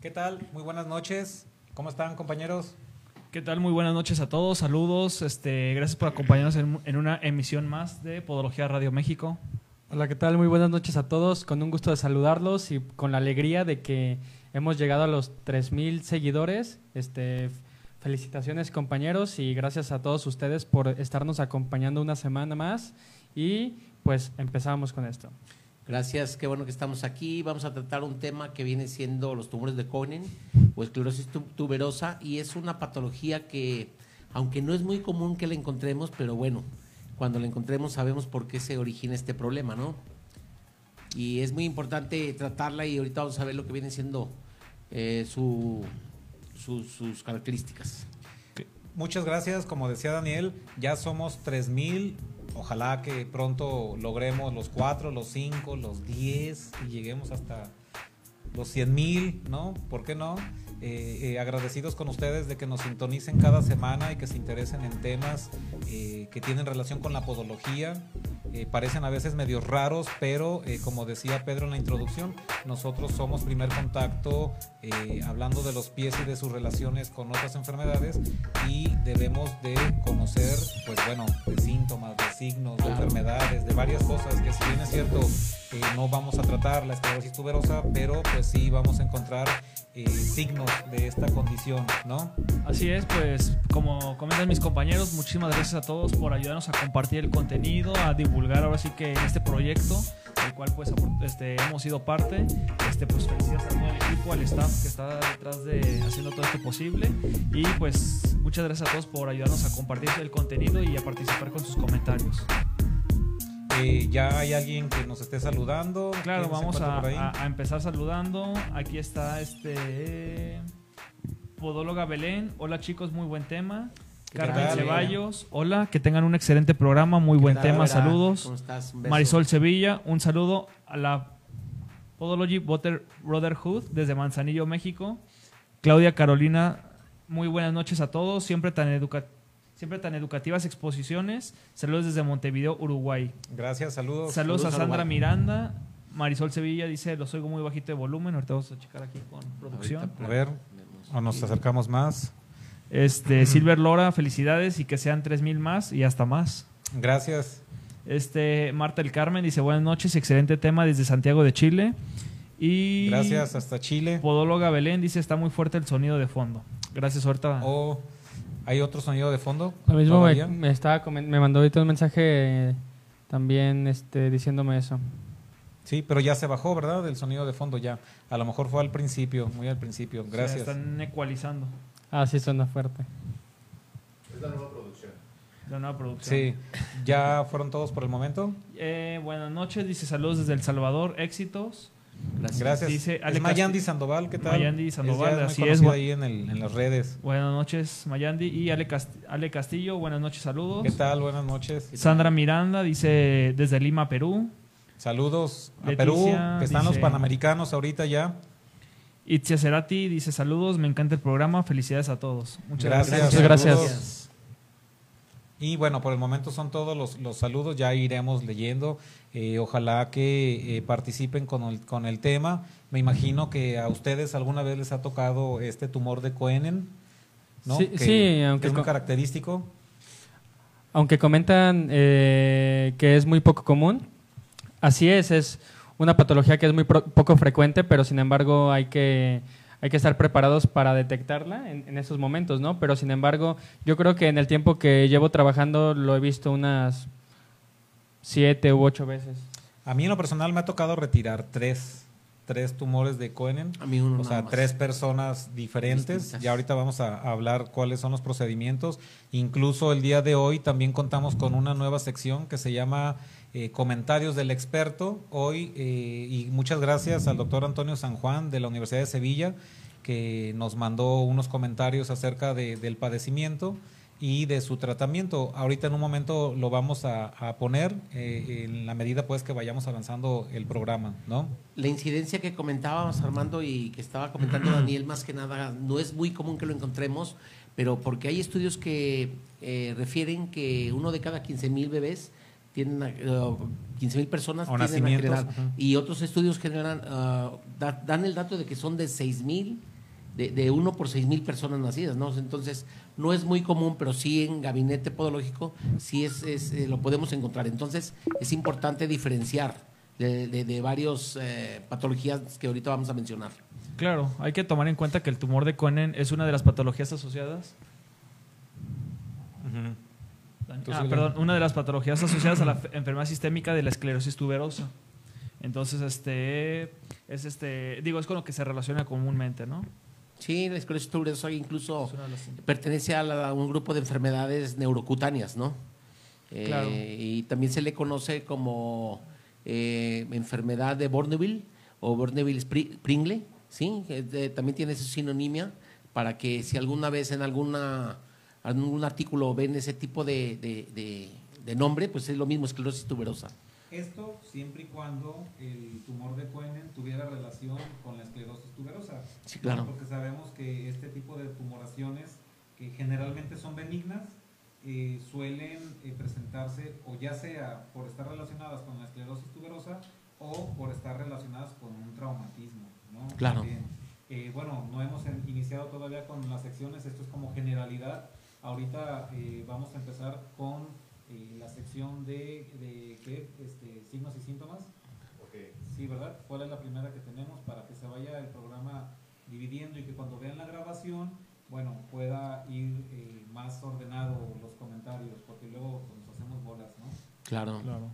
¿Qué tal? Muy buenas noches. ¿Cómo están, compañeros? ¿Qué tal? Muy buenas noches a todos. Saludos. Este, gracias por acompañarnos en, en una emisión más de Podología Radio México. Hola, ¿qué tal? Muy buenas noches a todos. Con un gusto de saludarlos y con la alegría de que hemos llegado a los 3.000 seguidores. Este, felicitaciones, compañeros, y gracias a todos ustedes por estarnos acompañando una semana más. Y pues empezamos con esto. Gracias, qué bueno que estamos aquí. Vamos a tratar un tema que viene siendo los tumores de Cohen o esclerosis tu- tuberosa y es una patología que, aunque no es muy común que la encontremos, pero bueno, cuando la encontremos sabemos por qué se origina este problema, ¿no? Y es muy importante tratarla y ahorita vamos a ver lo que viene siendo eh, su- sus características. Muchas gracias. Como decía Daniel, ya somos 3000. Ojalá que pronto logremos los 4, los 5, los 10 y lleguemos hasta los 100 mil, ¿no? ¿Por qué no? Eh, eh, agradecidos con ustedes de que nos sintonicen cada semana y que se interesen en temas eh, que tienen relación con la podología. Eh, parecen a veces medios raros, pero eh, como decía Pedro en la introducción, nosotros somos primer contacto eh, hablando de los pies y de sus relaciones con otras enfermedades y debemos de conocer, pues bueno, de síntomas, de signos, de enfermedades, de varias cosas que si bien es cierto, eh, no vamos a tratar la esclerosis tuberosa, pero pues sí vamos a encontrar eh, signos de esta condición, ¿no? Así es, pues como comentan mis compañeros, muchísimas gracias a todos por ayudarnos a compartir el contenido, a divulgar ahora sí que este proyecto, del cual pues este, hemos sido parte. Este, pues felicidades a todo el equipo, al staff que está detrás de haciendo todo esto posible. Y pues muchas gracias a todos por ayudarnos a compartir el contenido y a participar con sus comentarios. Eh, ya hay alguien que nos esté saludando. Claro, ¿Quién se vamos a, empezar saludando. Aquí está este Podóloga Belén. Hola chicos, muy buen tema. ¿Qué Carmen tal? Ceballos, hola, que tengan un excelente programa, muy buen tal? tema, Vera, saludos. ¿Cómo estás? Un beso. Marisol Sevilla, un saludo a la Podology Butter Brotherhood desde Manzanillo, México. Claudia Carolina, muy buenas noches a todos, siempre tan educa siempre tan educativas exposiciones. Saludos desde Montevideo, Uruguay. Gracias, saludos. Saludos, Saludos a Sandra Uruguay. Miranda. Marisol Sevilla dice, los oigo muy bajito de volumen. Ahorita vamos a checar aquí con producción. Ahorita A ver, o nos acercamos más. Este, Silver Lora, felicidades y que sean 3000 más y hasta más. Gracias. Este, Marta el Carmen dice, buenas noches, excelente tema desde Santiago de Chile. Y Gracias, hasta Chile. Podóloga Belén dice, está muy fuerte el sonido de fondo. Gracias, ahorita. O hay otro sonido de fondo. Lo mismo me, me estaba me mandó ahorita un mensaje también este, diciéndome eso. Sí, pero ya se bajó, ¿verdad? El sonido de fondo ya. A lo mejor fue al principio, muy al principio. Se Gracias. están ecualizando Ah, sí, suena fuerte. la nueva producción. Sí, ya fueron todos por el momento. Eh, buenas noches, dice saludos desde El Salvador, éxitos. Gracias. Gracias. Dice Ale es Mayandi Sandoval, ¿qué tal? Mayandi Sandoval, es, ya así es, ahí en, el- en las redes. Buenas noches, Mayandi. Y Ale, Cast- Ale Castillo, buenas noches, saludos. ¿Qué tal? Buenas noches. Sandra Miranda dice desde Lima, Perú. Saludos a Leticia Perú, que están los dice- panamericanos ahorita ya. Itzia Cerati dice saludos, me encanta el programa, felicidades a todos. Muchas Gracias. gracias. Muchas gracias. Y bueno, por el momento son todos los, los saludos, ya iremos leyendo. Eh, ojalá que eh, participen con el, con el tema. Me imagino que a ustedes alguna vez les ha tocado este tumor de Coenen, ¿no? Sí, que, sí, que aunque es muy co- característico. Aunque comentan eh, que es muy poco común, así es, es una patología que es muy poco frecuente, pero sin embargo hay que, hay que estar preparados para detectarla en, en esos momentos, ¿no? Pero sin embargo, yo creo que en el tiempo que llevo trabajando lo he visto unas siete u ocho veces. A mí en lo personal me ha tocado retirar tres, tres tumores de Coenen. A mí uno O sea, tres personas diferentes. Distintas. Y ahorita vamos a hablar cuáles son los procedimientos. Incluso el día de hoy también contamos con una nueva sección que se llama eh, Comentarios del Experto. Hoy, eh, y muchas gracias al doctor Antonio San Juan de la Universidad de Sevilla, que nos mandó unos comentarios acerca de- del padecimiento y de su tratamiento. Ahorita en un momento lo vamos a, a poner eh, en la medida pues que vayamos avanzando el programa, ¿no? La incidencia que comentábamos Armando y que estaba comentando Daniel, más que nada, no es muy común que lo encontremos, pero porque hay estudios que eh, refieren que uno de cada 15 mil bebés tienen, uh, 15 mil personas O tienen edad. ajá. y otros estudios generan, da- dan el dato de que son de 6 mil de, de uno por seis mil personas nacidas, ¿no? Entonces, no es muy común, pero sí en gabinete podológico sí es, es eh, lo podemos encontrar. Entonces, es importante diferenciar de, de, de varias eh, patologías que ahorita vamos a mencionar. Claro, hay que tomar en cuenta que el tumor de Cohen es una de las patologías asociadas. Tú Ah, perdón, una de las patologías asociadas a la fe- enfermedad sistémica de la esclerosis tuberosa. Entonces, este es este, digo, es con lo que se relaciona comúnmente, ¿no? Sí, la esclerosis tuberosa incluso pertenece a, la- a un grupo de enfermedades neurocutáneas, ¿no? Eh, Claro. Y también se le conoce como eh, enfermedad de Borneville o Borneville-Pringle, ¿sí? Eh, de- también tiene su sinonimia para que si alguna vez en alguna algún artículo ven ese tipo de, de- de- de nombre, pues es lo mismo, esclerosis tuberosa. Esto siempre y cuando el tumor de Coenen tuviera relación con la esclerosis tuberosa. Sí, claro. Porque sabemos que este tipo de tumoraciones, que generalmente son benignas, eh, suelen eh, presentarse o ya sea por estar relacionadas con la esclerosis tuberosa o por estar relacionadas con un traumatismo. ¿no? Claro. Eh, bueno, no hemos iniciado todavía con las secciones, esto es como generalidad. Ahorita eh, vamos a empezar con eh, la sección de, de ¿qué? Este, signos y síntomas. Sí, ¿verdad? ¿Cuál es la primera que tenemos para que se vaya el programa dividiendo y que cuando vean la grabación, bueno, pueda ir eh, más ordenado los comentarios, porque luego pues, nos hacemos bolas, ¿no? Claro. Claro.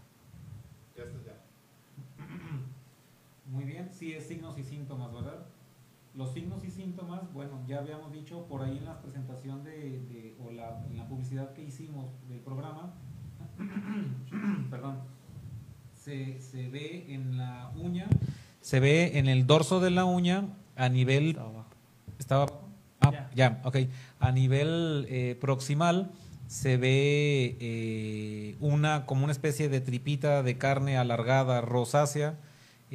Muy bien, sí es signos y síntomas, ¿verdad? Los signos y síntomas, bueno, ya habíamos dicho por ahí en la presentación de, de- o la, en la publicidad que hicimos del programa, perdón, se, se ve en la uña, se ve en el dorso de la uña a nivel Está abajo. estaba ah, Ya. ya, ok. A nivel eh, proximal se ve eh, una como una especie de tripita de carne alargada rosácea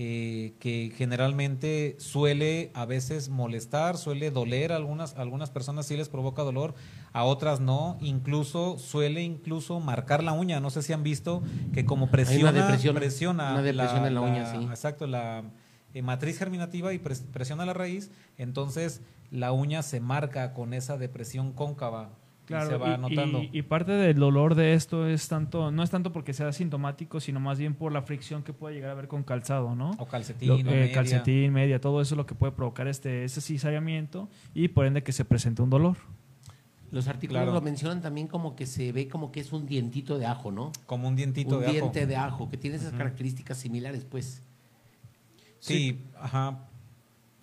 eh, que generalmente suele a veces molestar, suele doler a algunas a algunas personas sí les provoca dolor, a otras no, incluso suele incluso marcar la uña, no sé si han visto que como presiona depresión, presiona una depresión en la uña, sí. Exacto, la eh, matriz germinativa y pres- presiona la raíz, entonces la uña se marca con esa depresión cóncava Claro, y se va y- notando. y- y parte del dolor de esto es tanto, no es tanto porque sea sintomático, sino más bien por la fricción que puede llegar a haber con calzado, ¿no? o calcetín, Lo- eh, media. calcetín, media, todo eso es lo que puede provocar este ese cizallamiento y por ende que se presente un dolor. Los artículos Claro. lo mencionan también como que se ve como que es un dientito de ajo, ¿no? como un dientito un de ajo. diente de ajo, que tiene esas características similares, pues. Sí, ajá.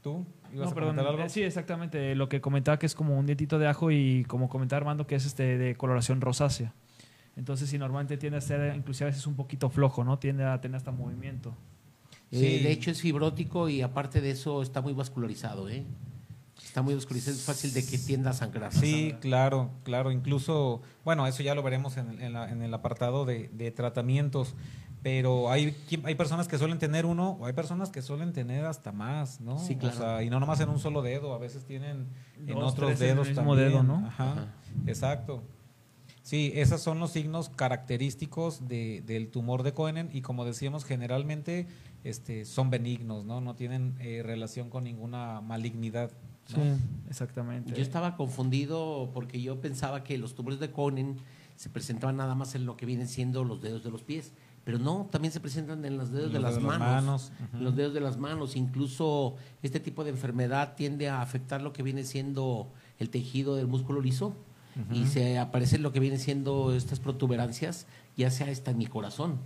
¿Tú ibas No, a perdón, algo? eh, sí, exactamente, lo que comentaba que es como un dientito de ajo y como comentaba Armando que es este de coloración rosácea. Entonces, si normalmente tiende a ser, inclusive a veces un poquito flojo, ¿no? Tiende a tener hasta movimiento. Eh, Sí. de hecho es fibrótico y aparte de eso está muy vascularizado, ¿eh? Está muy vascularizado, es fácil de que tienda a sangrar. Sí, claro, claro. Incluso, bueno, eso ya lo veremos en, el- en la- en el apartado de, de tratamientos. Pero hay, hay personas que suelen tener uno, o hay personas que suelen tener hasta más, ¿no? Sí, claro. O sea, y no nomás en un solo dedo, a veces tienen en Dos, otros tres en el dedos mismo también. dedo, ¿no? Ajá, Ajá. exacto. Sí, esos son los signos característicos de, del tumor de Cohen y como decíamos, generalmente este, son benignos, ¿no? No tienen eh, relación con ninguna malignidad. ¿no? exactamente. Yo estaba confundido porque yo pensaba que los tumores de Cohen se presentaban nada más en lo que vienen siendo los dedos de los pies, pero no, también se presentan en los dedos Los de las dedos de las manos. manos, en ujú. Los dedos de las manos, incluso este tipo de enfermedad tiende a afectar lo que viene siendo el tejido del músculo liso y se aparece lo que viene siendo estas protuberancias, ya sea hasta en mi corazón.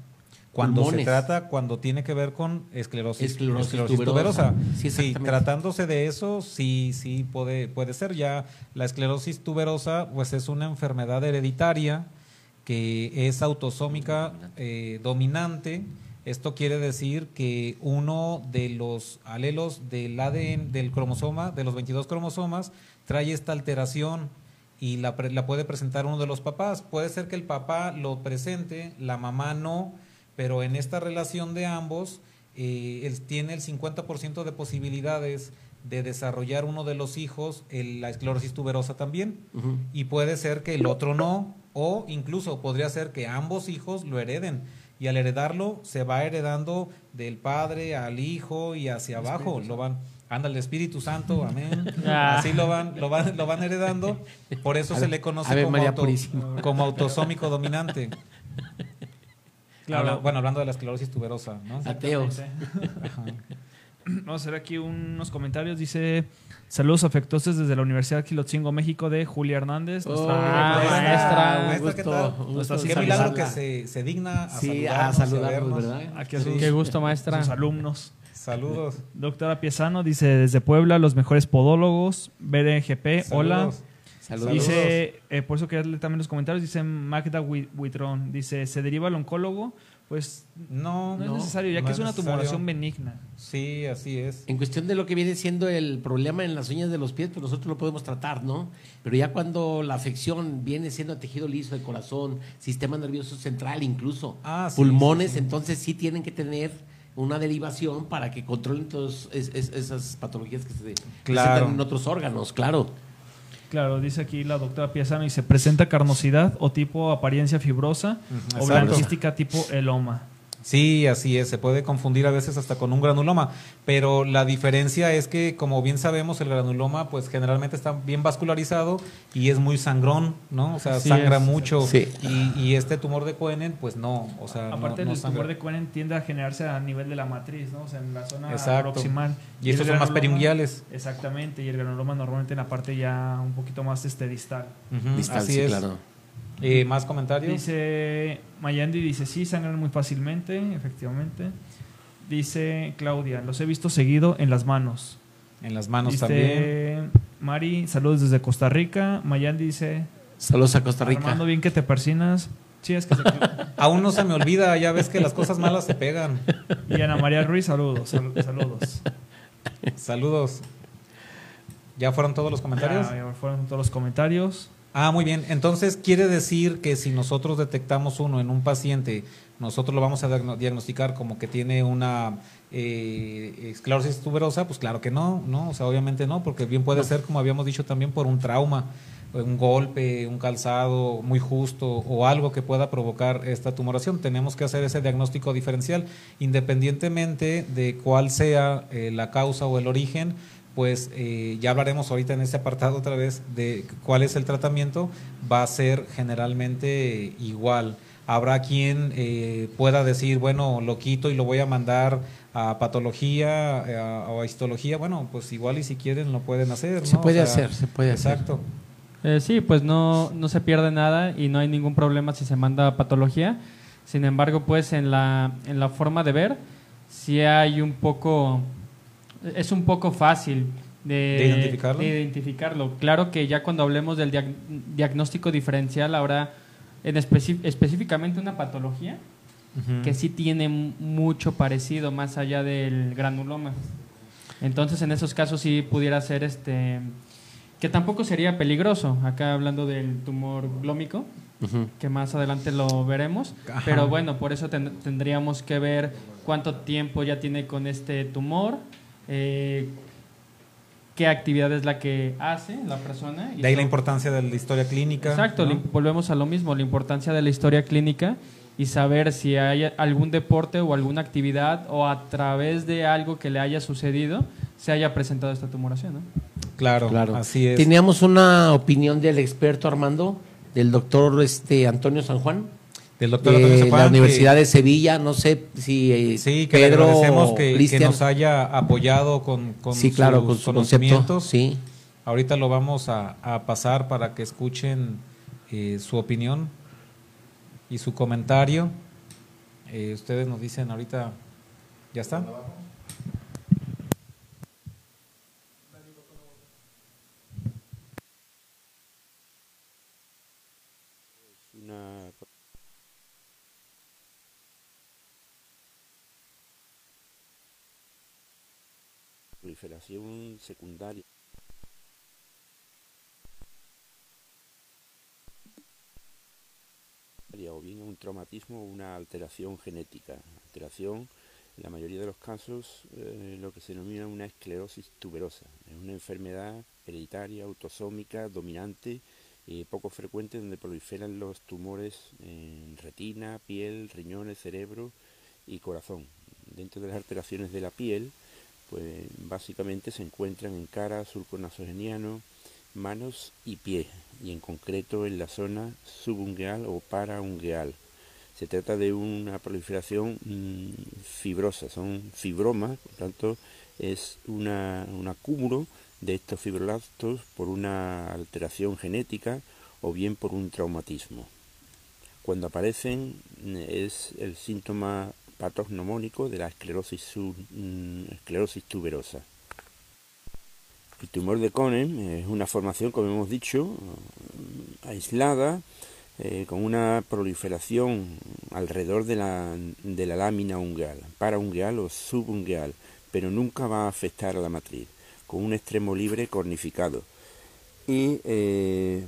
Cuando pulmones. se trata, cuando tiene que ver con esclerosis, Esclerosis tuberosa. Sí, Sí, tratándose de eso, sí, sí puede, puede ser. Ya la esclerosis tuberosa, pues es una enfermedad hereditaria que es autosómica eh, dominante. Esto quiere decir que uno de los alelos del ADN del cromosoma, de los 22 cromosomas, trae esta alteración y la, puede presentar uno de los papás. Puede ser que el papá lo presente, la mamá no, pero en esta relación de ambos, eh, él tiene el 50% de posibilidades de desarrollar uno de los hijos el- la esclerosis tuberosa también. Y puede ser que el otro no, o incluso podría ser que ambos hijos lo hereden. Y al heredarlo, se va heredando del padre al hijo y hacia abajo. Lo van, Anda el Espíritu Santo, amén. Ah. Así lo van, lo van, lo van heredando. Por eso se le conoce como, auto- como autosómico dominante. Claro. Habla- bueno, hablando de la esclerosis tuberosa, ¿no? Ateos. Ajá. Vamos a hacer aquí unos comentarios. Dice: Saludos afectuosos desde la Universidad Quilotzingo, México, de Julia Hernández. Oh, nuestra- maestra. un Maestra, ¿qué tal? un Nuestra gusto Qué milagro que se, se digna a Sí, saludarnos, a saludarnos. ¿verdad? Aquí a sus, Qué gusto, maestra. sus alumnos. Saludos. Doctora Piezano dice: Desde Puebla, los mejores podólogos. BDGP, hola. Saludos. Saludos. Dice, eh, por eso quería leer también los comentarios, dice Magda Hui- Huitrón, dice, ¿se deriva al oncólogo? Pues No, no, no, es necesario, ya no que es una necesario. tumoración benigna. Sí, así es. En cuestión de lo que viene siendo el problema en las uñas de los pies, pues nosotros lo podemos tratar, ¿no? Pero ya cuando la afección viene siendo a tejido liso, el corazón, sistema nervioso central incluso, Ah, sí, pulmones, sí, sí. entonces sí tienen que tener una derivación para que controlen todas es- es- esas patologías que se Claro. presentan en otros órganos, claro. Claro, dice aquí la doctora Piezano, dice, presenta carnosidad o tipo apariencia fibrosa o blanquística tipo eloma. Sí, así es. Se puede confundir a veces hasta con un granuloma. Pero la diferencia es que, como bien sabemos, el granuloma, pues generalmente está bien vascularizado y es muy sangrón, ¿no? O sea, Así sangra es. mucho. Sí. Y, y este tumor de Coenen, pues no. O sea, no- Aparte, no el sangra. tumor de Cohen tiende a generarse a nivel de la matriz, ¿no? O sea, en la zona Exacto. proximal. Y estos el son más peringuiales. Exactamente, y el granuloma normalmente en la parte ya un poquito más este, distal. Distal, así sí, es. claro. Eh, ¿Más comentarios? Dice Mayandi, dice, sí, sangran muy fácilmente, efectivamente. Dice Claudia, los he visto seguido en las manos. en las manos dice también. Mari, saludos desde Costa Rica. Mayandi dice, Saludos a Costa Rica. Armando, bien que te persinas. Sí, es que se... Aún no se me olvida, ya ves que las cosas malas se pegan. Y Ana María Ruiz, saludos, sal- saludos. Saludos. ¿Ya fueron todos los comentarios? Ya, ya fueron todos los comentarios. Ah, muy bien. Entonces quiere decir que si nosotros detectamos uno en un paciente, nosotros lo vamos a diagno- diagnosticar como que tiene una eh, esclerosis tuberosa, pues claro que no, no, o sea, obviamente no, porque bien puede ser, como habíamos dicho también, por un trauma, un golpe, un calzado muy justo o algo que pueda provocar esta tumoración. Tenemos que hacer ese diagnóstico diferencial, independientemente de cuál sea eh, la causa o el origen, pues eh, ya hablaremos ahorita en este apartado otra vez de cuál es el tratamiento, va a ser generalmente igual. Habrá quien eh, pueda decir, bueno, lo quito y lo voy a mandar a patología eh, a- o a histología. Bueno, pues igual y si quieren lo pueden hacer. Se ¿no? puede O sea, hacer, se puede hacer. Exacto. Eh, sí, pues no, no se pierde nada y no hay ningún problema si se manda a patología. Sin embargo, pues en la, en la forma de ver, sí hay un poco, es un poco fácil de, ¿De identificarlo? de identificarlo. Claro que ya cuando hablemos del diag- diagnóstico diferencial, habrá en específicamente una patología que sí tiene mucho parecido más allá del granuloma. Entonces, en esos casos sí pudiera ser este que tampoco sería peligroso, acá hablando del tumor glómico, que más adelante lo veremos, Ajá. pero bueno, por eso ten- tendríamos que ver cuánto tiempo ya tiene con este tumor, eh, qué actividad es la que hace la persona. y De ahí la importancia de la historia clínica. Exacto, volvemos a lo mismo, la importancia de la historia clínica y saber si hay algún deporte o alguna actividad o a través de algo que le haya sucedido se haya presentado esta tumoración. ¿no? Claro, Claro. así es. Teníamos una opinión del experto Armando, del doctor este, Antonio San Juan, Del doctor Antonio Juan, la que- Universidad de Sevilla. No sé si eh, Sí, que Pedro le agradecemos que, que Cristian- nos haya apoyado con, con sí, claro, sus con su conocimientos. concepto. Sí. Ahorita lo vamos a, a pasar para que escuchen eh, su opinión y su comentario. Eh, ustedes nos dicen ahorita, ¿ya está? una proliferación secundaria o bien un traumatismo o una alteración genética. Alteración, en la mayoría de los casos, eh, lo que se denomina una esclerosis tuberosa. Es una enfermedad hereditaria, autosómica, dominante, eh, poco frecuente, donde proliferan los tumores en retina, piel, riñones, cerebro y corazón. Dentro de las alteraciones de la piel, Pues básicamente se encuentran en cara, surco nasogeniano, manos y pies, y en concreto en la zona subungueal o paraungueal. Se trata de una proliferación mm, fibrosa, son fibromas, por tanto es una, un acúmulo de estos fibroblastos por una alteración genética o bien por un traumatismo. Cuando aparecen es el síntoma patognomónico de la esclerosis, mm, esclerosis tuberosa. El tumor de Cohen es una formación, como hemos dicho, mm, aislada, eh, con una proliferación alrededor de la, de la lámina ungueal, paraungueal o subungueal, pero nunca va a afectar a la matriz, con un extremo libre cornificado. Y eh,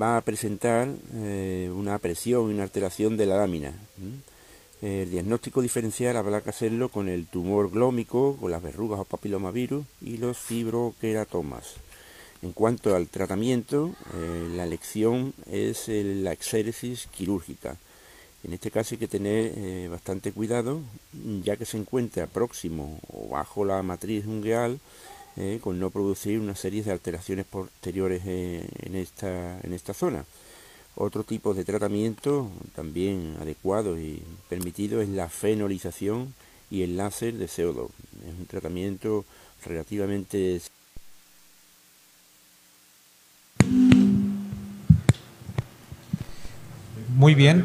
va a presentar eh, una presión y una alteración de la lámina. El diagnóstico diferencial habrá que hacerlo con el tumor glómico, con las verrugas o papilomavirus y los fibroqueratomas. En cuanto al tratamiento, eh, la elección es la exéresis quirúrgica. En este caso hay que tener eh, bastante cuidado, ya que se encuentra próximo o bajo la matriz ungueal, eh, con no producir una serie de alteraciones posteriores en, esta, en esta zona. Otro tipo de tratamiento también adecuado y permitido es la fenolización y el láser de CO2. Es un tratamiento relativamente Muy bien.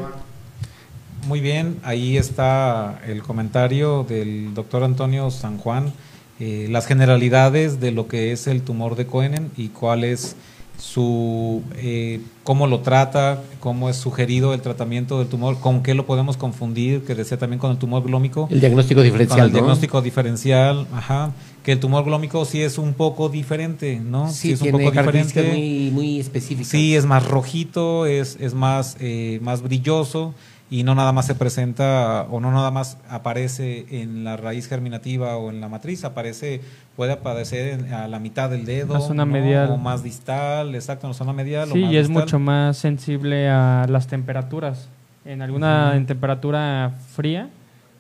Muy bien, ahí está el comentario del doctor Antonio San Juan, eh, las generalidades de lo que es el tumor de Cohen y cuál es su eh, cómo lo trata, cómo es sugerido el tratamiento del tumor, con qué lo podemos confundir, que decía también con el tumor glómico. El diagnóstico diferencial. el diagnóstico diferencial, ajá. Que el tumor glómico sí es un poco diferente, ¿no? Sí, es un poco diferente. Muy, muy específicas. Sí, es más rojito, es, es más, eh, más brilloso y no nada más se presenta o no nada más aparece en la raíz germinativa o en la matriz, aparece, puede aparecer a la mitad del dedo, la zona medial. o más distal, exacto, en la zona medial. Sí, y es mucho más sensible a las temperaturas. En alguna en temperatura fría,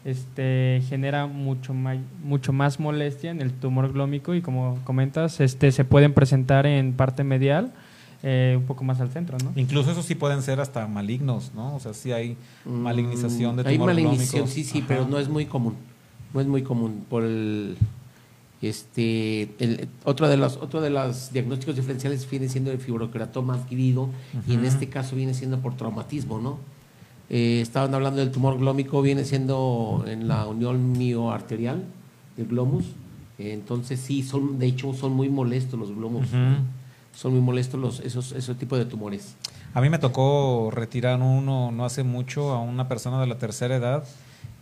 este genera mucho más, mucho más molestia en el tumor glómico y como comentas, este se pueden presentar en parte medial eh, un poco más al centro, ¿no? Incluso eso sí pueden ser hasta malignos, ¿no? O sea, sí hay mm, malignización de tumor Hay malignización, sí, sí, pero no es muy común. No es muy común por el este el, otro de los otro de los diagnósticos diferenciales viene siendo el fibrocratoma adquirido y en este caso viene siendo por traumatismo, ¿no? Eh, estaban hablando del tumor glómico, viene siendo en la unión mioarterial del glomus. entonces sí, son de hecho son muy molestos los glomos son muy molestos los, esos, esos tipos de tumores. A mí me tocó retirar uno no hace mucho a una persona de la tercera edad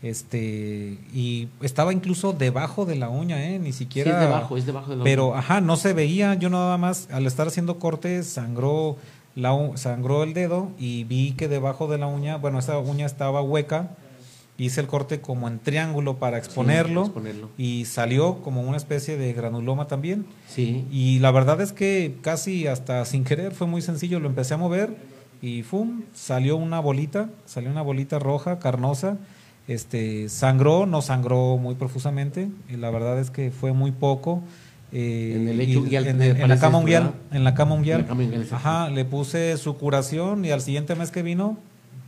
este y estaba incluso debajo de la uña, ¿eh? Ni siquiera. Sí, es debajo, es debajo de la Pero, ajá, no se veía. Yo nada más, al estar haciendo cortes, sangró, la, sangró el dedo y vi que debajo de la uña, bueno, esa uña estaba hueca hice el corte como en triángulo para exponerlo, y salió como una especie de granuloma también. Sí. Y la verdad es que casi hasta sin querer fue muy sencillo, lo empecé a mover y ¡fum! salió una bolita, salió una bolita roja, carnosa. Este, sangró, no sangró muy profusamente, y la verdad es que fue muy poco. Eh, en el hecho en, la cama mundial, en la cama mundial. Ajá, le puse su curación y al siguiente mes que vino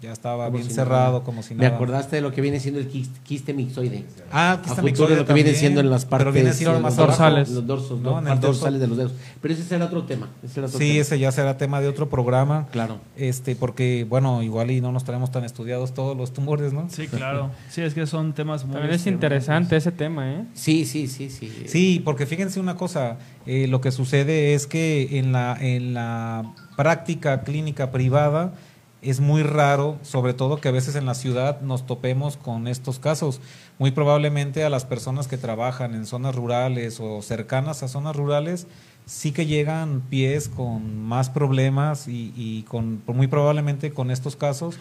ya estaba bien cerrado, como si nada. Me acordaste de lo que viene siendo el quiste, mixoide. Ah, quiste mixoide. lo que viene siendo en las partes. Pero viene más dorsales. Los dorsos, ¿no? En partes dorsales de los dedos. Pero ese será otro tema. sí, ese ya será tema de otro programa. Claro. Este, porque, bueno, igual y no nos tenemos tan estudiados todos los tumores, ¿no? Sí, claro. Sí, es que son temas muy. También es interesante ese tema, ¿eh? Sí, sí, sí, sí. Sí, porque fíjense una cosa. Eh, lo que sucede es que en la, en la práctica clínica privada es muy raro, sobre todo que a veces en la ciudad nos topemos con estos casos. Muy probablemente a las personas que trabajan en zonas rurales o cercanas a zonas rurales, sí que llegan pies con más problemas y, con, muy probablemente con estos casos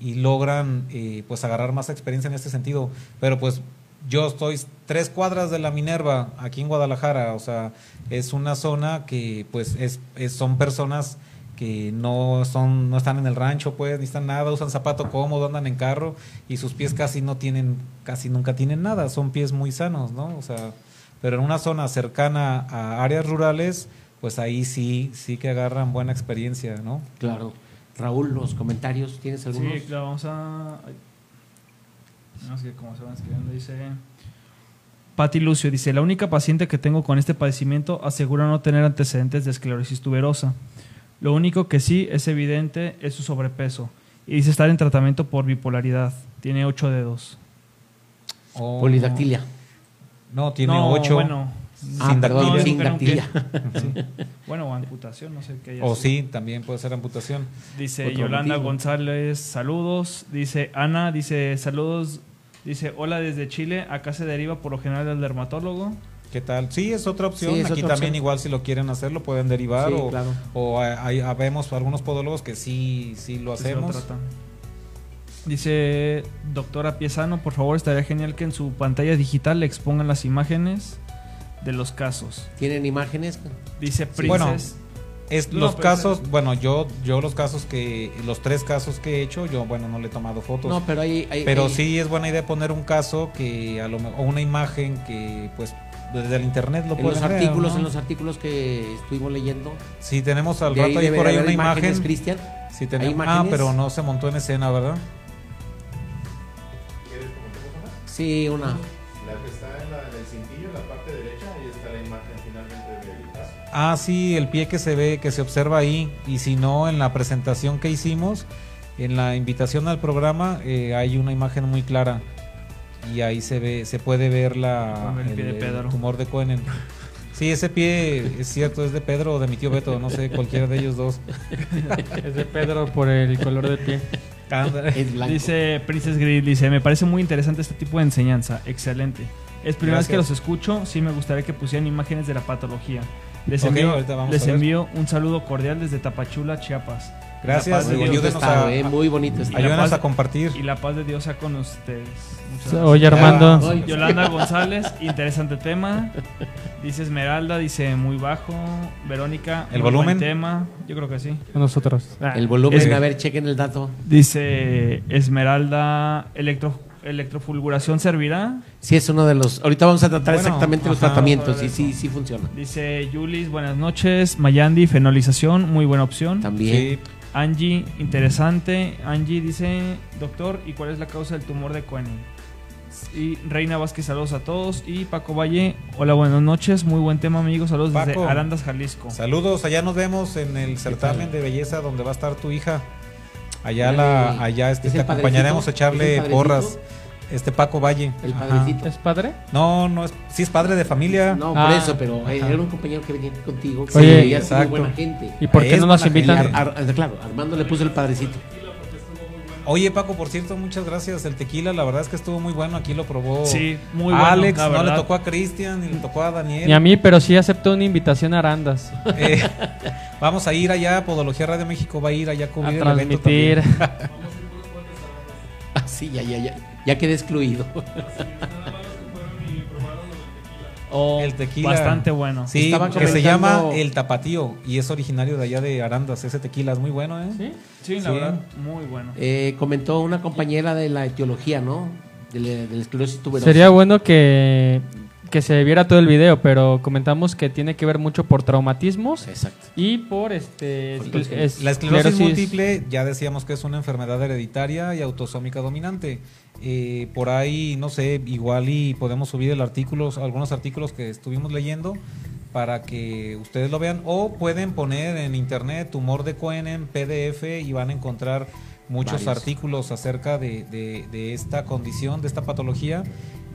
y logran eh, pues agarrar más experiencia en este sentido. Pero pues yo estoy tres cuadras de la Minerva aquí en Guadalajara, o sea, es una zona que pues es son personas que no son no están en el rancho pues ni están nada usan zapato cómodo andan en carro y sus pies casi no tienen casi nunca tienen nada son pies muy sanos no o sea pero en una zona cercana a áreas rurales, pues ahí sí, sí que agarran buena experiencia, ¿no? Claro. Raúl, los comentarios, ¿tienes algunos? Sí, claro, vamos a. No sé cómo se van escribiendo. Dice. Pati Lucio dice: La única paciente que tengo con este padecimiento asegura no tener antecedentes de esclerosis tuberosa. Lo único que sí es evidente es su sobrepeso. Y dice estar en tratamiento por bipolaridad. Tiene ocho dedos. O- Polidactilia. No, tiene No, ocho. Bueno, Ah, Sin perdón, dactilia. sin dactilia. sí. bueno, o amputación, no sé qué haya O sido. sí, también puede ser amputación. Dice Otro Yolanda motivo. González, saludos. Dice Ana, dice saludos. Dice hola desde Chile. Acá se deriva por lo general al dermatólogo. ¿Qué tal? Sí, es otra opción. Sí, es Aquí otra también opción. igual si lo quieren hacer lo pueden derivar Sí, o, claro. o hay, habemos algunos podólogos que sí, sí lo que se lo hacemos. Dice doctora Piezano, por favor, estaría genial que en su pantalla digital le expongan las imágenes de los casos. ¿Tienen imágenes? Dice Sí. Bueno, Princess. Es No, los casos, bueno, yo yo los casos que los tres casos que he hecho, yo bueno, no le he tomado fotos. No, pero hay... hay- pero hay- sí es buena idea poner un caso que a lo mejor o una imagen que pues desde el internet lo En pueden los ver, artículos, ¿no? en los artículos que estuvimos leyendo. Sí, tenemos al de rato ahí debe por ahí una imágenes, imagen. Cristian. Sí, tenemos, ah, pero no se montó en escena, ¿verdad? Sí, una. La que está en, la, en el cintillo, en la parte derecha, ahí está la imagen finalmente del caso. Ah, sí, el pie que se ve, que se observa ahí. Y si no, en la presentación que hicimos, en la invitación al programa, eh, hay una imagen muy clara. Y ahí se ve, se puede ver la, El pie de Pedro. tumor de Coenen. Sí, ese pie es cierto, es de Pedro o de mi tío Beto, no sé, cualquiera de ellos dos. Es de Pedro por el color de pie. Dice Princess Grill, dice, me parece muy interesante este tipo de enseñanza, excelente. Es primera vez que los escucho, sí me gustaría que pusieran imágenes de la patología. Les Ok, envío, ahorita vamos les envío un saludo cordial desde Tapachula, Chiapas. Gracias La paz de Muy bonito ayúdenos estado, a, eh, muy bonito estado. Paz- a compartir. Y la paz de Dios sea con ustedes. Muchas gracias. Oye, Armando. Ay, Yolanda González, interesante tema. Dice Esmeralda, dice muy bajo. Verónica, ¿El muy buen volumen? tema. Yo creo que sí. Nosotros. El volumen, Es- a ver, chequen el dato. Dice Esmeralda, electro, electrofulguración servirá. Sí, es uno de los. Ahorita vamos a tratar Bueno, exactamente los ajá. tratamientos. Sobre Y sí, eso. sí funciona. Dice Yulis, buenas noches. Mayandi, fenolización, muy buena opción. También. Sí, Angie, interesante. Angie dice, doctor, ¿y cuál es la causa del tumor de Koenig? Y Reina Vázquez, saludos a todos. Y Paco Valle, hola, buenas noches. Muy buen tema, amigos. Saludos Paco. desde Arandas, Jalisco. Saludos, allá nos vemos en el certamen de belleza donde va a estar tu hija. Allá la, allá este, ¿Es te acompañaremos a ¿Es echarle porras. Este Paco Valle. El padrecito. ¿Es padre? No, no es, sí es padre de familia. No, Ah, por eso, pero ajá. era un compañero que venía contigo. Sí, que muy exacto. buena gente. ¿Y por qué Es no nos invitan? gente. Ar- Ar- claro, Armando le puso el padrecito. Oye Paco, por cierto, muchas gracias. El tequila, la verdad es que estuvo muy bueno. Aquí lo probó. Sí, muy bueno. Alex, no le tocó a Cristian ni le tocó a Daniel. Ni a mí, pero sí aceptó una invitación a Arandas Eh, vamos a ir allá, Podología Radio México va a ir allá a a cubrir el evento transmitir. también. Ah, sí, ya, ya, ya. Ya quedé excluido. Oh, El tequila. Bastante bueno. Sí, Estaban que se llama El Tapatío y es originario de allá de Arandas. Ese tequila es muy bueno, ¿eh? ¿Sí? Sí, la Sí. verdad, muy bueno. Eh, comentó una compañera de la etiología, ¿no? De la, de la esclerosis tuberosa. Sería bueno que, que se viera todo el video, pero comentamos que tiene que ver mucho por traumatismos Exacto. y por este Por escl- es- La esclerosis múltiple ya decíamos que es una enfermedad hereditaria y autosómica dominante. Eh, por ahí, no sé, igual y podemos subir el artículo, algunos artículos que estuvimos leyendo para que ustedes lo vean o pueden poner en internet tumor de Cohen en PDF y van a encontrar muchos Varios. artículos acerca de, de- de esta condición, de esta patología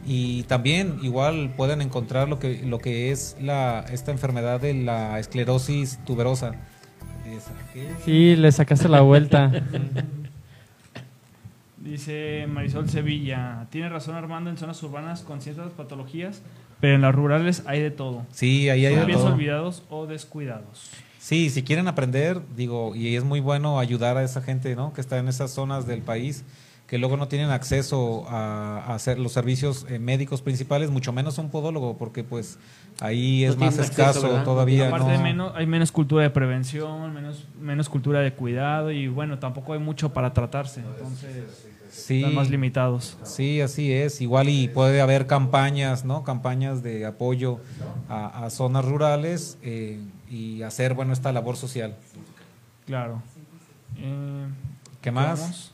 y también igual pueden encontrar lo que lo que es la esta enfermedad de la esclerosis tuberosa. Sí, le sacaste la vuelta. Dice Marisol Sevilla, tiene razón Armando, en zonas urbanas con ciertas patologías, pero en las rurales hay de todo. Sí, ahí hay Son de bien todo. olvidados o descuidados. Sí, si quieren aprender, digo, y es muy bueno ayudar a esa gente, ¿no? Que está en esas zonas del país que luego no tienen acceso a, a hacer los servicios eh, médicos principales, mucho menos un podólogo, porque pues ahí es No más acceso, escaso ¿verdad? todavía. Aparte ¿no? de menos, hay menos cultura de prevención, menos, menos cultura de cuidado y bueno, tampoco hay mucho para tratarse. Entonces, Sí. están más limitados. Sí, así es. Igual y puede haber campañas, ¿no? Campañas de apoyo a, a zonas rurales eh, y hacer, bueno, esta labor social. Claro. Eh, ¿Qué más? vamos.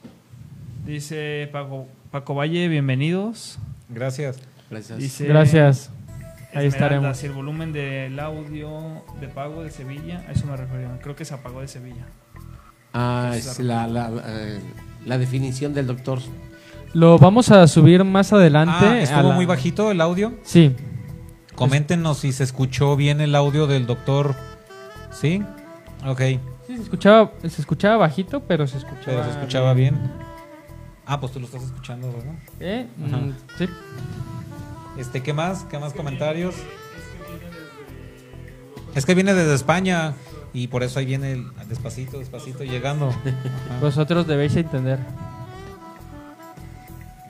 Dice Paco, Paco Valle, bienvenidos. Gracias. Gracias. Dice Gracias. Ahí estaremos. Si el volumen del audio de pago de Sevilla, a eso me refería. Creo que se apagó de Sevilla. Ah, es la, la, eh, la definición del doctor. Lo vamos a subir más adelante. Ah, ¿Estuvo la- muy bajito el audio? Sí. Coméntenos si se escuchó bien el audio del doctor. ¿Sí? Ok, Sí, se escuchaba, se escuchaba bajito, pero se escuchaba, pero se escuchaba bien. Ah, pues tú lo estás escuchando, ¿verdad? ¿Eh? Ajá. Mm, sí. Este, ¿qué más? ¿Qué más comentarios? Es que viene desde España y por eso ahí viene el, despacito, despacito llegando. Ajá. Vosotros debéis entender.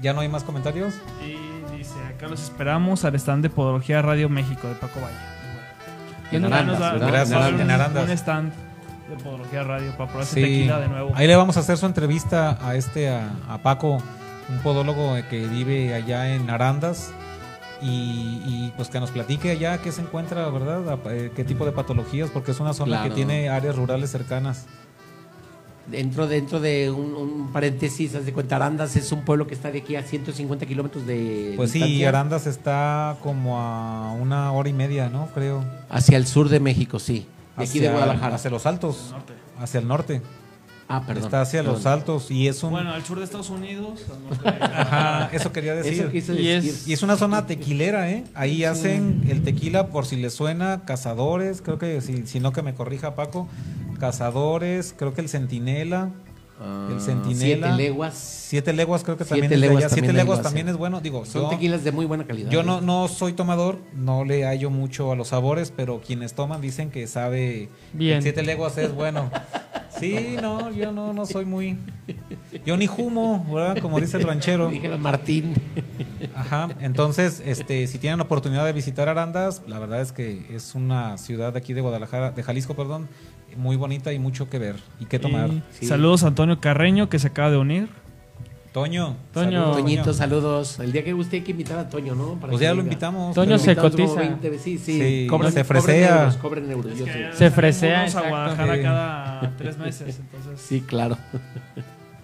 ¿Ya no hay más comentarios? Y dice, acá los esperamos al stand de Podología Radio México de Paco Valle. En Arandas, ¿verdad? Gracias, en un- Arandas. Un stand de Podología Radio para probarse Sí. tequila de nuevo. Ahí le vamos a hacer su entrevista a este, a, a Paco, un podólogo que vive allá en Arandas. Y, y, pues que nos platique allá qué se encuentra, ¿verdad? A- eh, ¿Qué tipo de patologías? Porque es una zona Claro. que tiene áreas rurales cercanas. Dentro, dentro de un, un paréntesis, haz de cuenta, Arandas es un pueblo que está de aquí a 150 kilómetros de Pues sí, distancia, Arandas está como a una hora y media, ¿no? Creo. Hacia el sur de México, sí. De aquí de Hacia- Guadalajara. Hacia los altos. Hacia el norte. Ah, perdón. está hacia los altos y es un... Bueno, al sur de Estados Unidos. Ajá, eso quería decir. Eso Y es-. Y es una zona tequilera, ¿eh? Ahí hacen el tequila por si les suena, cazadores, creo que si, si no que me corrija Paco, cazadores, creo que el centinela, Ah, el centinela. Siete leguas. siete leguas creo que Siete también es de leguas. Siete también leguas también es bueno, digo, Son yo, tequilas de muy buena calidad. yo ¿eh? no, no soy tomador, no le hallo mucho a los sabores, pero quienes toman dicen que sabe Bien. siete leguas es bueno. Sí, no, yo no, no soy muy... Yo ni humo, ¿verdad? Como dice el ranchero. Dijera Martín. Ajá, entonces, este, si tienen oportunidad de visitar Arandas, la verdad es que es una ciudad de aquí de Guadalajara, de Jalisco, perdón, muy bonita y mucho que ver y que tomar. Y Sí. Saludos a Antonio Carreño que se acaba de unir. Toño, Toño. saludos, Toñito, saludos. El día que guste hay que invitar a Toño, ¿no? Para Pues ya lo invitamos. Toño se cotiza. 20, sí, sí. Sí, Cobren- se cobren fresea. euros, Cobren euros, yo Es que sé. ya Se fresea, Vamos a. Guadalajara Sí. cada tres meses. Entonces, Sí, claro.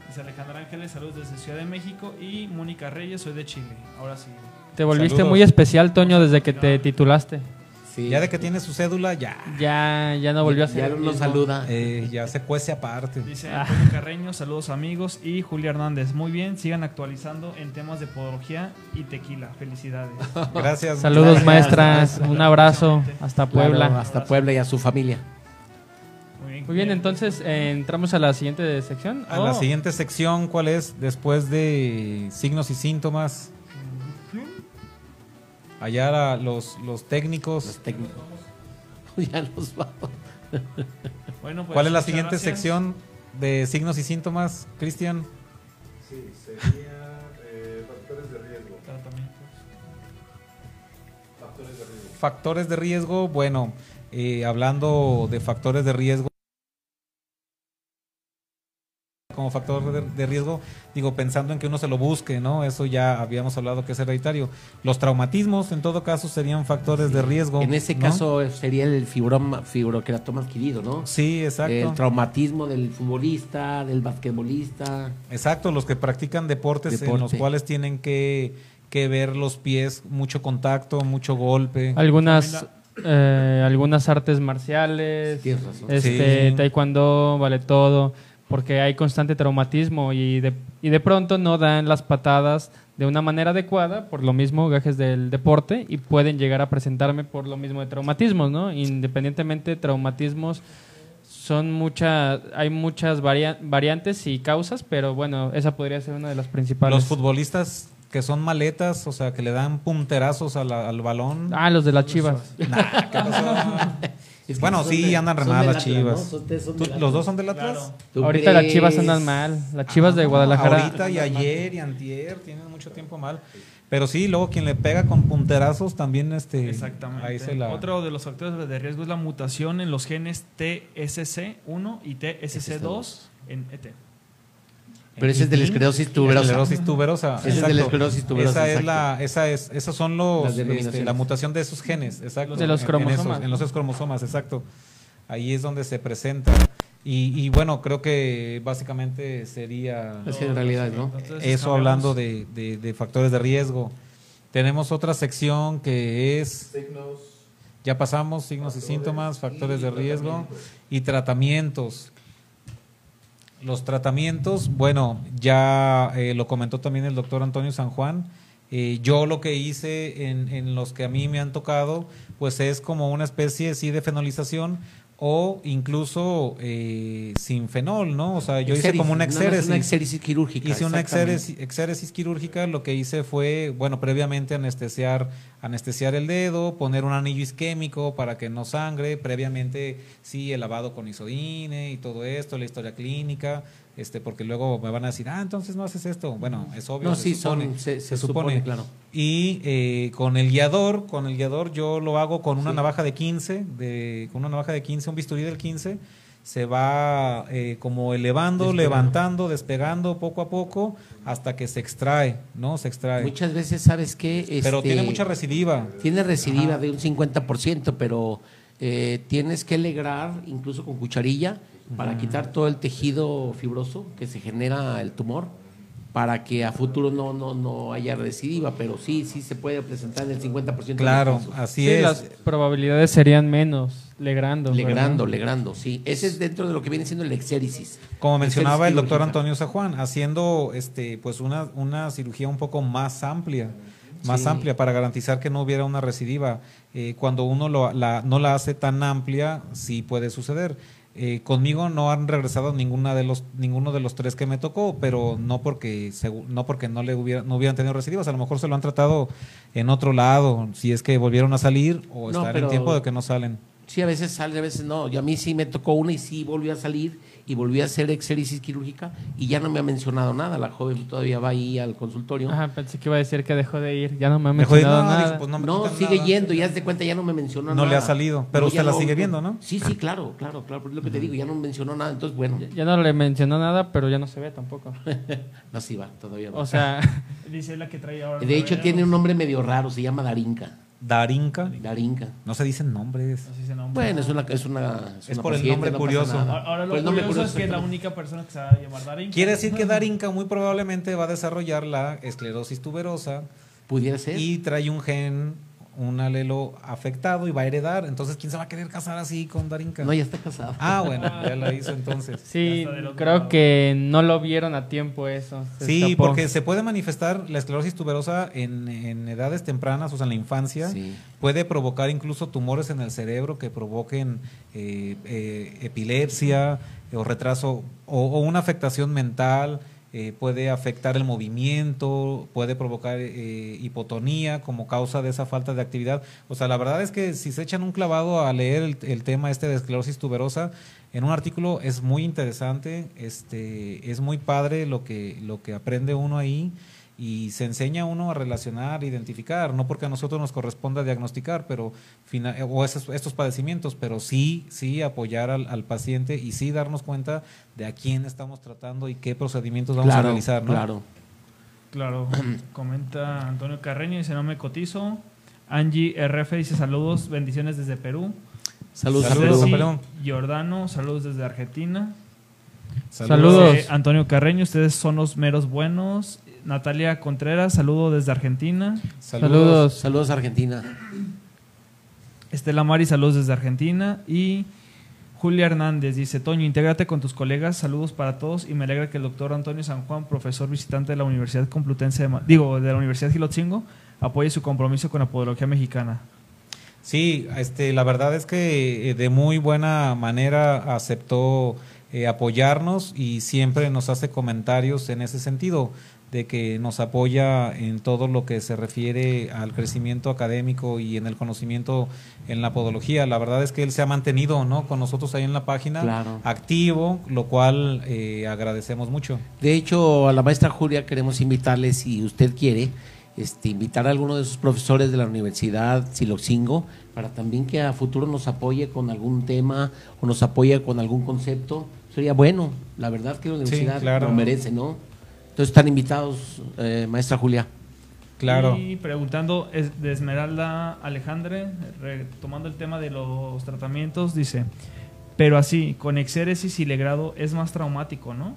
dice Alejandra Ángeles, saludos desde Ciudad de México. Y Mónica Reyes, soy de Chile. Ahora sí. Te volviste Saludos. muy especial, Toño, desde que te titulaste. Sí. Ya de que tiene su cédula, ya, Ya, ya no volvió a ser. Ya no saluda. eh, ya se cuece aparte. Dice Ah. Antonio Carreño, saludos amigos. Y Julia Hernández, muy bien, sigan actualizando en temas de podología y tequila. Felicidades. Gracias. Saludos, Gracias. maestras. Un abrazo. Hasta Claro, Puebla. hasta Puebla y a su familia. Muy bien, Muy bien, entonces eh, entramos a la siguiente sección. A la Oh, siguiente sección, ¿cuál es? Después de signos y síntomas. Allá los, los técnicos. Los técnicos. Ya nos vamos. Bueno, pues, ¿Cuál es la siguiente gracias. sección de signos y síntomas, Cristian? Sí, sería eh, factores de riesgo. Tratamientos. Factores de riesgo. Factores de riesgo, bueno, eh, hablando de factores de riesgo, como factor de, de riesgo, digo, pensando en que uno se lo busque, ¿no? Eso ya habíamos hablado que es hereditario. Los traumatismos, en todo caso, serían factores de riesgo. En ese ¿no? caso eh, sería el fibroma, fibroqueratoma adquirido, ¿no? Sí, exacto. El traumatismo del futbolista, del basquetbolista. Exacto, los que practican deportes en los cuales tienen que, que ver los pies, mucho contacto, mucho golpe. Algunas, eh, algunas artes marciales. Este, Sí. taekwondo, vale todo, porque hay constante traumatismo y de, y de pronto no dan las patadas de una manera adecuada, por lo mismo gajes del deporte, y pueden llegar a presentarme por lo mismo de traumatismos, ¿no? Independientemente, traumatismos son muchas, hay muchas varia- variantes y causas, pero bueno, esa podría ser una de las principales. Los futbolistas que son maletas, o sea, que le dan punterazos a la- al balón. Ah, los de las chivas. Nah, ¿qué pasó? Es que Bueno, sí, de- andan re mal las chivas. Son- ustedes son ¿Tú- del ¿Los dos son del Atlas? Claro. ¿Tú Ahorita las chivas andan mal. Las chivas de No, Guadalajara. Ahorita y ayer y antier tienen mucho tiempo mal. Pero sí, luego quien le pega con punterazos también este Exactamente. ahí se la Otro de los factores de riesgo es la mutación en los genes TSC1 y TSC2 en ET. Pero ese es de la ¿Y? esclerosis tuberosa. Esclerosis tuberosa. Ese es de la esclerosis tuberosa, Esa es la, esa es, esos son los, Las este, la mutación de esos genes, exacto. De los en- en cromosomas. esos- En, los cromosomas, exacto. Ahí es donde se presenta. Y, y bueno, creo que básicamente sería Las generalidades, ¿no? Entonces, eso hablando de, de- de factores de riesgo. Tenemos otra sección que es, Signos. ya pasamos, signos y Factores síntomas, factores y de riesgo tratamientos. y tratamientos. Los tratamientos, bueno, ya eh, lo comentó también el doctor Antonio San Juan. Eh, yo lo que hice en, en los que a mí me han tocado, pues es como una especie sí de fenolización o incluso eh, sin fenol, ¿no? O sea, yo hice como una exéresis. Una exéresis quirúrgica. Hice una exéresis, exéresis quirúrgica, lo que hice fue, bueno, previamente anestesiar, anestesiar el dedo, poner un anillo isquémico para que no sangre, previamente sí el lavado con isodine y todo esto, la historia clínica, este, porque luego me van a decir, ah, entonces no haces esto. Bueno, es obvio, No, se sí, supone, son, se, se se supone. supone, claro. Y eh, con el guiador, con el guiador yo lo hago con una Sí. navaja de 15, de, con una navaja de 15, un bisturí del 15, se va eh, como elevando, Despegando. levantando, despegando poco a poco hasta que se extrae, ¿no? Se extrae. Muchas veces, ¿sabes qué? Pero Este, tiene mucha recidiva. Tiene recidiva Ajá. de un 50%, pero eh, tienes que alegrar incluso con cucharilla para quitar todo el tejido fibroso que se genera el tumor para que a futuro no, no, no haya recidiva, pero sí, sí se puede presentar en el 50% de Claro, los casos. así Sí, es. las probabilidades serían menos, legrando. ¿verdad? Legrando, legrando, sí. Ese es dentro de lo que viene siendo el exéresis. Como mencionaba el doctor. Antonio Sajuan, haciendo este pues una, una cirugía un poco más amplia, más Sí. amplia para garantizar que no hubiera una recidiva. Eh, cuando uno lo, la, no la hace tan amplia, sí puede suceder. Eh, conmigo no han regresado ninguna de los ninguno de los tres que me tocó, pero no porque no porque no le hubiera no hubieran tenido recidivas, a lo mejor se lo han tratado en otro lado, si es que volvieron a salir o No, pero- en tiempo de que no salen. Sí, a veces sale, a veces no. Y a mí sí me tocó una y sí volvió a salir y volví a hacer exéresis quirúrgica y ya no me ha mencionado nada. La joven todavía va ahí al consultorio. Ajá, pensé que iba a decir que dejó de ir. Ya no me ha Dejó de- mencionado no, nada. dijo, pues, no me No, sigue nada. yendo y haz de cuenta ya no me mencionó No nada. le ha salido, pero usted ya la sigue viendo, ¿no? Sí, sí, claro, claro, claro. Es lo que te digo, ya no mencionó nada. Entonces, bueno, Ya no le mencionó nada, pero ya no se ve tampoco. no, sí va, todavía va. O sea, Dice la que trae ahora. de hecho, tiene un nombre medio raro, se llama Darinka. Darinka, Darinka. no se dicen nombres. Así se nombra. Bueno, es una. Es, una, Es una por el nombre no curioso. Ahora, lo nombre curioso es que es la curioso. única persona que se va a llamar Darín. Quiere decir que Darinka muy probablemente va a desarrollar la esclerosis tuberosa Pudiera ser. y trae un gen, un alelo afectado y va a heredar. Entonces, ¿quién se va a querer casar así con Darinka? No, ya está casado. Ah, bueno, ya la hizo entonces. sí, creo lado. que no lo vieron a tiempo eso. se Sí, escapó. porque se puede manifestar la esclerosis tuberosa en, en edades tempranas, o sea, en la infancia. Sí. Puede provocar incluso tumores en el cerebro que provoquen eh, eh, epilepsia o retraso o, o una afectación mental. Eh, puede afectar el movimiento, puede provocar eh, hipotonía como causa de esa falta de actividad. O sea, la verdad es que si se echan un clavado a leer el, el tema este de esclerosis tuberosa, en un artículo es muy interesante, este, es muy padre lo que, lo que aprende uno ahí y se enseña uno a relacionar, identificar, no porque a nosotros nos corresponda diagnosticar, pero o esos- estos padecimientos, pero sí, sí apoyar al, al paciente y sí darnos cuenta de a quién estamos tratando y qué procedimientos vamos a realizar, ¿no? claro. Claro, comenta Antonio Carreño, dice no me cotizo. Angie RF dice saludos, bendiciones desde Perú. Saludos, Saludos. Perú. Giordano, saludos desde Argentina. Saludos. Antonio Carreño, ustedes son los meros buenos. Natalia Contreras, saludo desde Argentina. Saludos. Saludos a Argentina. Estela Mari, saludos desde Argentina. Y Julia Hernández dice, Toño, intégrate con tus colegas, saludos para todos y me alegra que el doctor Antonio San Juan, profesor visitante de la Universidad Complutense, de digo, de la Universidad Gilotzingo, apoye su compromiso con la podología mexicana. Sí, este, la verdad es que eh, de muy buena manera aceptó eh, apoyarnos y siempre nos hace comentarios en ese sentido. De que nos apoya en todo lo que se refiere al crecimiento académico y en el conocimiento en la podología. La verdad es que él se ha mantenido ¿no? con nosotros ahí en la página, Claro. activo, lo cual eh, agradecemos mucho. De hecho, a la maestra Julia queremos invitarle, si usted quiere, este, invitar a alguno de sus profesores de la Universidad Siloxingo para también que a futuro nos apoye con algún tema o nos apoye con algún concepto. Sería bueno, la verdad que la universidad claro. lo merece, ¿no? Entonces están invitados, eh, maestra Julia. Claro. Y preguntando es- de Esmeralda Alejandre, retomando el tema de los tratamientos, dice, pero así, con exéresis y legrado es más traumático, ¿no?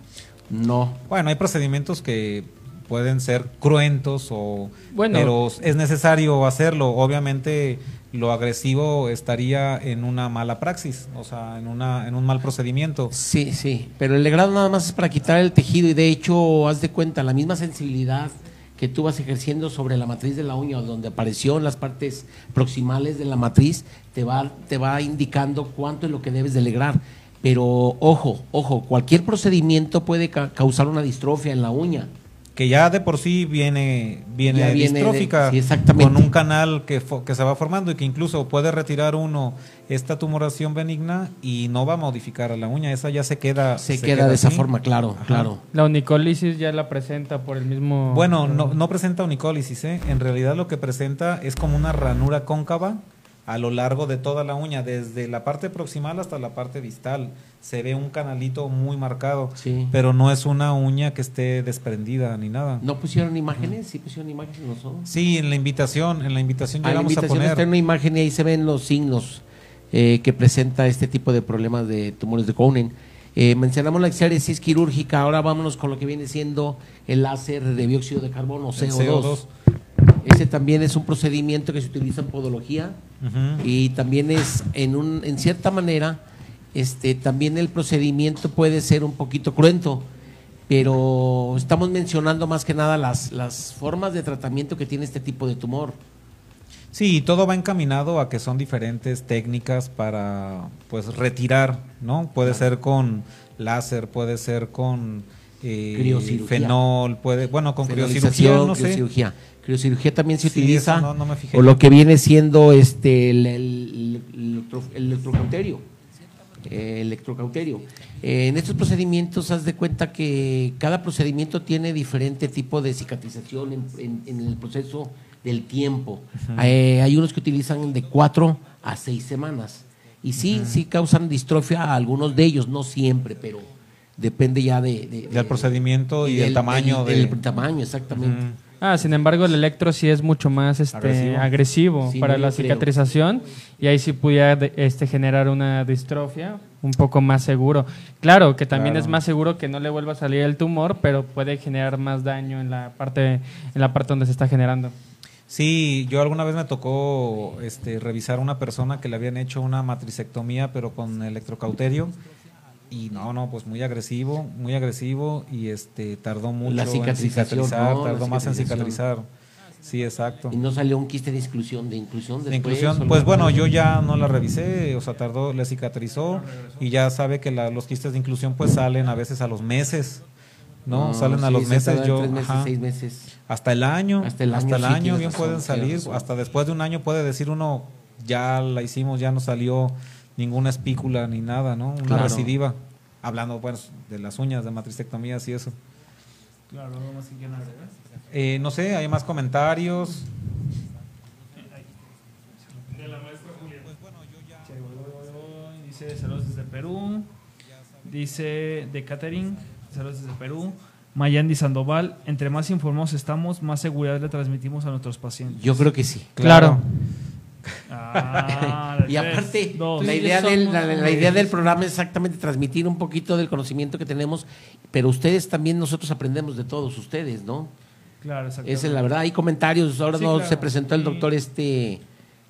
No, Bueno, hay procedimientos que pueden ser cruentos o Bueno. pero es necesario hacerlo. Obviamente lo agresivo estaría en una mala praxis, o sea, en una en un mal procedimiento. Sí, sí, pero el legrado nada más es para quitar el tejido y de hecho, haz de cuenta, la misma sensibilidad que tú vas ejerciendo sobre la matriz de la uña, donde apareció en las partes proximales de la matriz, te va, te va indicando cuánto es lo que debes de legrar. Pero ojo, ojo, cualquier procedimiento puede ca- causar una distrofia en la uña. Que ya de por sí viene viene, viene de- distrófica sí, con un canal que, fo- que se va formando y que incluso puede retirar uno esta tumoración benigna y no va a modificar a la uña, esa ya se queda Se, queda, de esa forma, claro, claro. La unicólisis ya la presenta por el mismo... Bueno, no, no presenta unicólisis, ¿eh? en realidad lo que presenta es como una ranura cóncava a lo largo de toda la uña, desde la parte proximal hasta la parte distal. Se ve un canalito muy marcado, Sí. pero no es una uña que esté desprendida ni nada. ¿No pusieron imágenes? Sí pusieron imágenes nosotros. Sí, en la invitación, en la invitación Ah, la llegamos a invitación está en poner. una imagen y ahí se ven los signos eh, que presenta este tipo de problemas de tumores de Crohn. Eh, mencionamos la exéresis quirúrgica, ahora vámonos con lo que viene siendo el láser de dióxido de carbono, El CO2. CO2. Ese también es un procedimiento que se utiliza en podología y también es en, un, en cierta manera, este, también el procedimiento puede ser un poquito cruento, pero estamos mencionando más que nada las, las formas de tratamiento que tiene este tipo de tumor. Sí, todo va encaminado a que son diferentes técnicas para pues retirar, ¿no? Puede ser con láser, puede ser con eh, fenol, puede, bueno, con criocirugía, Fenolización, no sé. criocirugía. Criocirugía también se Sí, utiliza, no- no me fijé. o lo que viene siendo este el, el- el electro- el electrocauterio. eh, electrocauterio. Eh, en estos procedimientos, haz de cuenta que cada procedimiento tiene diferente tipo de cicatrización en, en- en el proceso del tiempo. Eh, hay unos que utilizan de cuatro a seis semanas. Y sí, sí causan distrofia a algunos de ellos, no siempre, pero depende ya de, de- Del de- procedimiento y del tamaño del- de- del tamaño, exactamente. Ah, sin embargo, el electro sí es mucho más este, Agresivo. agresivo, Sí, para no, la creo. cicatrización y ahí sí pudiera este, generar una distrofia un poco más seguro. Claro, que también Claro. es más seguro que no le vuelva a salir el tumor, pero puede generar más daño en la parte en la parte donde se está generando. Sí, yo alguna vez me tocó este, revisar a una persona que le habían hecho una matricectomía, pero con electrocauterio. Y no, no, pues muy agresivo, muy agresivo y este tardó mucho La en cicatrizar, ¿no? Tardó más en cicatrizar. Sí, exacto. Y no salió un quiste de exclusión, de inclusión De inclusión, pues no? bueno, yo ya no la revisé, o sea, tardó, le cicatrizó y ya sabe que la- los quistes de inclusión pues salen a veces a los meses, ¿no? No, salen a sí, los se meses, yo, tres meses, ajá. seis meses. hasta el año, Hasta el año, sí, año tienes bien razón, pueden salir, hasta después de un año puede decir uno, ya la hicimos, ya no salió ninguna espícula ni nada, ¿no? Una Claro. recidiva, hablando pues de las uñas, de matricectomías y eso. Claro, algo más que. Eh, no sé, hay más comentarios. Dice saludos desde Perú. Dice de Catering, saludos desde Perú. Mayandi Sandoval, entre más informados estamos, más seguridad le transmitimos a nuestros pacientes. Yo creo que sí. Claro. Ah, Y aparte, la idea, del, la, la idea del programa es exactamente transmitir un poquito del conocimiento que tenemos, pero ustedes también, nosotros aprendemos de todos ustedes, ¿no? Claro, exactamente. Esa es la verdad. Hay comentarios. Ahora Sí, no claro. se presentó el doctor este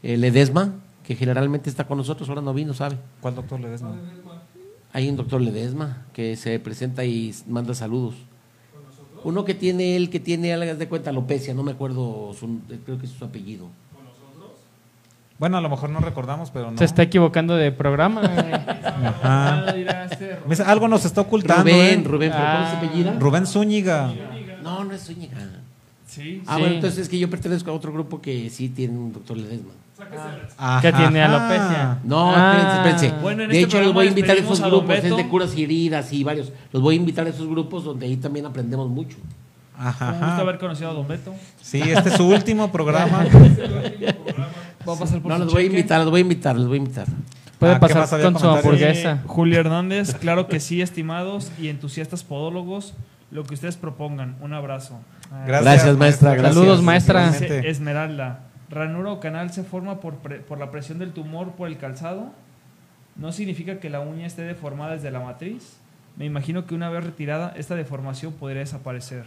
eh, Ledesma, que generalmente está con nosotros, ahora no vino, ¿sabe? ¿Cuál doctor le des? Hay un doctor Ledesma que se presenta y manda saludos. Uno que tiene él, que tiene, hagas de cuenta, alopecia, no me acuerdo, su- creo que es su apellido. Bueno, a lo mejor no recordamos, pero no. Se está equivocando de programa. Ajá. Ah, este Me dice, Algo nos está ocultando. Rubén, ¿eh? Rubén, ¿pero ¿cómo se Ah. apellida? Rubén Zúñiga. No, no es Zúñiga. Sí. Ah, Sí. bueno, entonces es que yo pertenezco a otro grupo que sí tiene un doctor Ledesma. Que tiene Ajá. alopecia. No, Ah. espérense, espérense. Bueno, en de este hecho, los programa voy a invitar a despedimos esos a don grupos, es Beto. de curas y heridas y varios. Los voy a invitar a esos grupos donde ahí también aprendemos mucho. Ajá, Un gusto ajá. haber conocido a Don Beto. Sí, este es su último programa. Va a pasar por No, su los voy a cheque. invitar, los voy a invitar, los voy a invitar. Puede Ah, ¿qué más pasar había con su comentarios? hamburguesa. Eh, Julio Hernández, claro que sí, estimados y entusiastas podólogos, lo que ustedes propongan. Un abrazo. Ah, Gracias, maestra, gracias. Saludos, maestra. Dice Igualmente. Esmeralda, ranura o canal se forma por, pre- por la presión del tumor por el calzado. No significa que la uña esté deformada desde la matriz. Me imagino que una vez retirada, esta deformación podría desaparecer.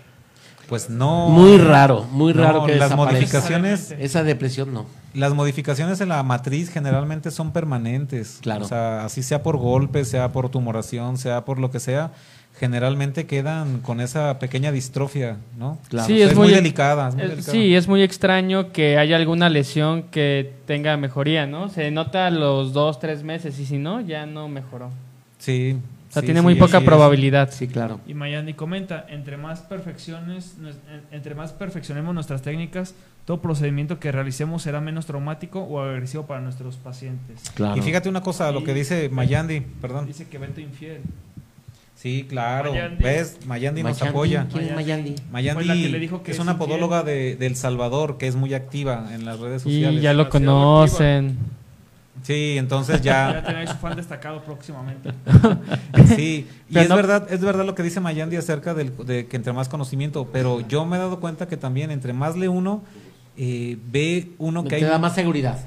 Pues no. Muy raro, muy No, raro que las modificaciones, Esa depresión no. las modificaciones en la matriz generalmente son permanentes. Claro. O sea, así sea por golpe, sea por tumoración, sea por lo que sea, generalmente quedan con esa pequeña distrofia, ¿no? Claro. Sí, O sea, es, muy, delicada. es muy delicada. Sí, es muy extraño que haya alguna lesión que tenga mejoría, ¿no? Se nota a los dos, tres meses y si no, ya no mejoró. Sí. O sea, sí, tiene sí, muy poca es. probabilidad. Sí, claro. Y Mayandi comenta, entre más perfecciones, entre más perfeccionemos nuestras técnicas, todo procedimiento que realicemos será menos traumático o agresivo para nuestros pacientes. claro. Y fíjate una cosa, lo que dice Mayandi, perdón. Dice que Beto infiel. Sí, claro. Mayandi. ¿Ves? Mayandi nos apoya. ¿Quién es Mayandi? Mayandi Fue la que le dijo que es es una infiel. podóloga de, de El Salvador que es muy activa en las redes sociales. Y ya lo conocen. Sí, entonces Ya ya. tenéis su fan destacado próximamente. sí. Y Pero es no- verdad, es verdad lo que dice Mayandi acerca del, de que entre más conocimiento, pero yo me he dado cuenta que también entre más lee uno, eh, ve uno que Te hay. da más seguridad.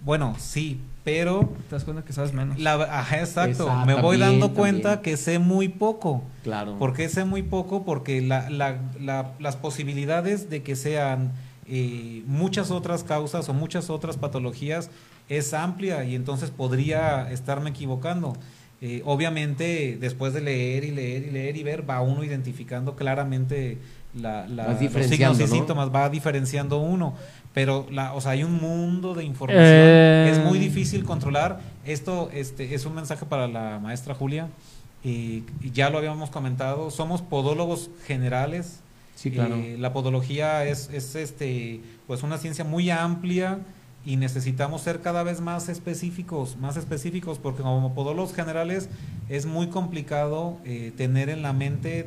Bueno, sí, pero. Te das cuenta que sabes menos. La, ajá, exacto. Me voy también, dando cuenta también. que sé muy poco. Claro. ¿Por qué sé muy poco? Porque la, la- la- las posibilidades de que sean eh, muchas otras causas o muchas otras patologías es amplia y entonces podría estarme equivocando. Eh, obviamente, después de leer y leer y leer y ver, va uno identificando claramente la, los signos y ¿no? síntomas, va diferenciando uno. Pero, la, o sea, hay un mundo de información. Eh. Es muy difícil controlar. Esto este, es un mensaje para la maestra Julia. Y, y ya lo habíamos comentado. Somos podólogos generales. Sí, claro. Eh, la podología es, es este, pues una ciencia muy amplia y necesitamos ser cada vez más específicos, más específicos, porque como podólogos generales es muy complicado eh, tener en la mente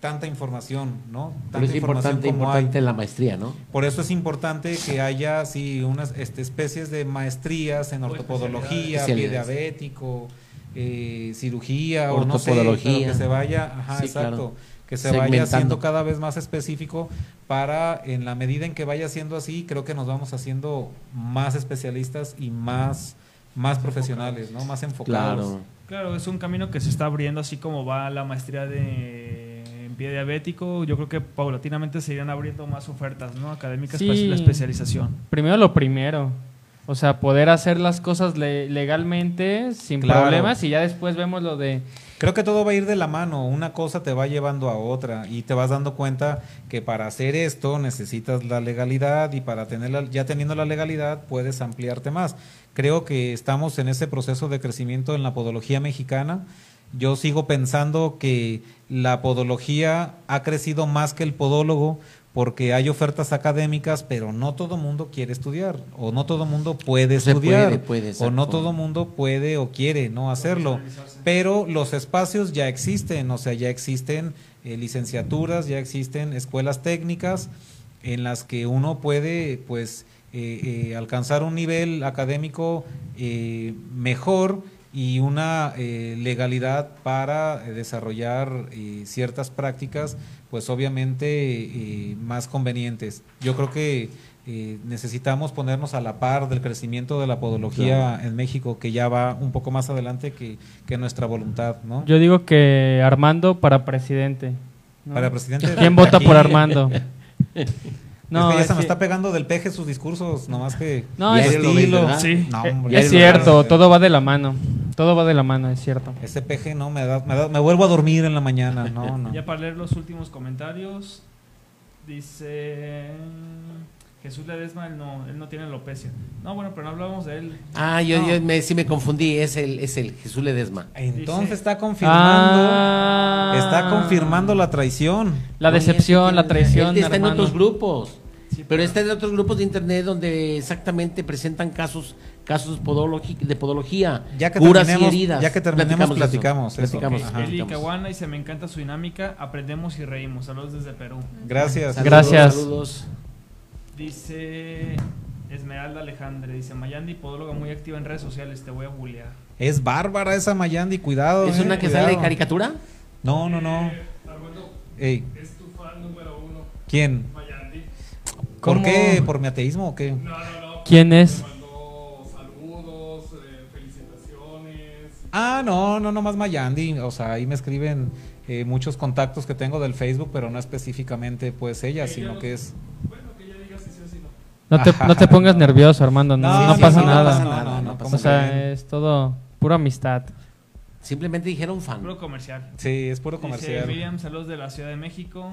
tanta información, ¿no? Pero Tanta es información importante, como hay. importante la maestría, ¿no? Por eso es importante que haya sí, unas este, especies de maestrías en O ortopodología, pie diabético, eh, cirugía o no sé, Ortopodología. pero que se vaya, ajá, Sí, exacto, claro. Que se vaya haciendo cada vez más específico para en la medida en que vaya siendo así, creo que nos vamos haciendo más especialistas y más más profesionales, ¿no? Más enfocados. Claro. Claro, es un camino que se está abriendo así como va la maestría de en pie diabético. Yo creo que paulatinamente se irán abriendo más ofertas, ¿no? Académicas Sí. para la especialización. Primero lo primero. O sea, poder hacer las cosas le- legalmente sin Claro. problemas y ya después vemos lo de... Creo que todo va a ir de la mano, una cosa te va llevando a otra y te vas dando cuenta que para hacer esto necesitas la legalidad y para tenerla, ya teniendo la legalidad puedes ampliarte más. Creo que estamos en ese proceso de crecimiento en la podología mexicana. Yo sigo pensando que la podología ha crecido más que el podólogo porque hay ofertas académicas, pero no todo mundo quiere estudiar o no todo mundo puede se estudiar puede, puede, o no todo mundo puede o quiere no hacerlo. Pero los espacios ya existen, o sea, ya existen eh, licenciaturas, ya existen escuelas técnicas en las que uno puede, pues, eh, eh, alcanzar un nivel académico eh, mejor y una eh, legalidad para eh, desarrollar eh, ciertas prácticas, pues obviamente eh, más convenientes. Yo creo que eh, necesitamos ponernos a la par del crecimiento de la podología en México, que ya va un poco más adelante que, que nuestra voluntad, ¿no? Yo digo que Armando para presidente. ¿no? Para presidente. ¿Quién vota por Armando? No, ya es se me que- está pegando del peje sus discursos, nomás que. No, es- ves, estilo. Sí. No, Eh, hombre, es ya cierto, todo va de la mano. Todo va de la mano, es cierto. Ese peje no me da, me da, me vuelvo a dormir en la mañana, no, no. Ya para leer los últimos comentarios, dice Jesús Ledesma, él no, él no tiene alopecia. No, bueno, pero no hablábamos de él. Ah, yo, No. yo me, sí me confundí, es el, es el Jesús Ledesma. Entonces Dice- está confirmando, Ah. está confirmando la traición. La decepción, la traición, Él está en otros grupos. Sí, Pero está en otros grupos de internet donde exactamente presentan casos casos de podología, Ya que curas y heridas. ya que terminemos, eso. platicamos eso. Platicamos. Ok. ajá. Eli platicamos. Caguana dice, me encanta su dinámica, aprendemos y reímos. Saludos desde Perú. Gracias. Saludos, Gracias. Saludos. Dice Esmeralda Alejandre, dice Mayandi, podóloga muy activa en redes sociales, te voy a bullear. Es bárbara esa Mayandi, cuidado. ¿Es eh, una que cuidado. sale de caricatura? No, no, no. Ey, Es tu fan número uno, ¿Quién? Mayandi. ¿Por ¿Cómo? qué? ¿Por mi ateísmo o qué? No, no, no. ¿Quién es? Me mandó saludos, eh, felicitaciones. Ah, no, no, no más Mayandi. O sea, ahí me escriben eh, muchos contactos que tengo del Facebook, pero no específicamente pues ella, sino que es... Bueno, que ya digas si sí o si no. No te, no te pongas nervioso, Armando. No, No, no sí, pasa sí, no nada. pasa nada, no, o ¿cómo sea, creen? es todo pura amistad. Simplemente dijeron fan. Puro comercial. Sí, es puro Dice comercial. Miriam, saludos de la Ciudad de México.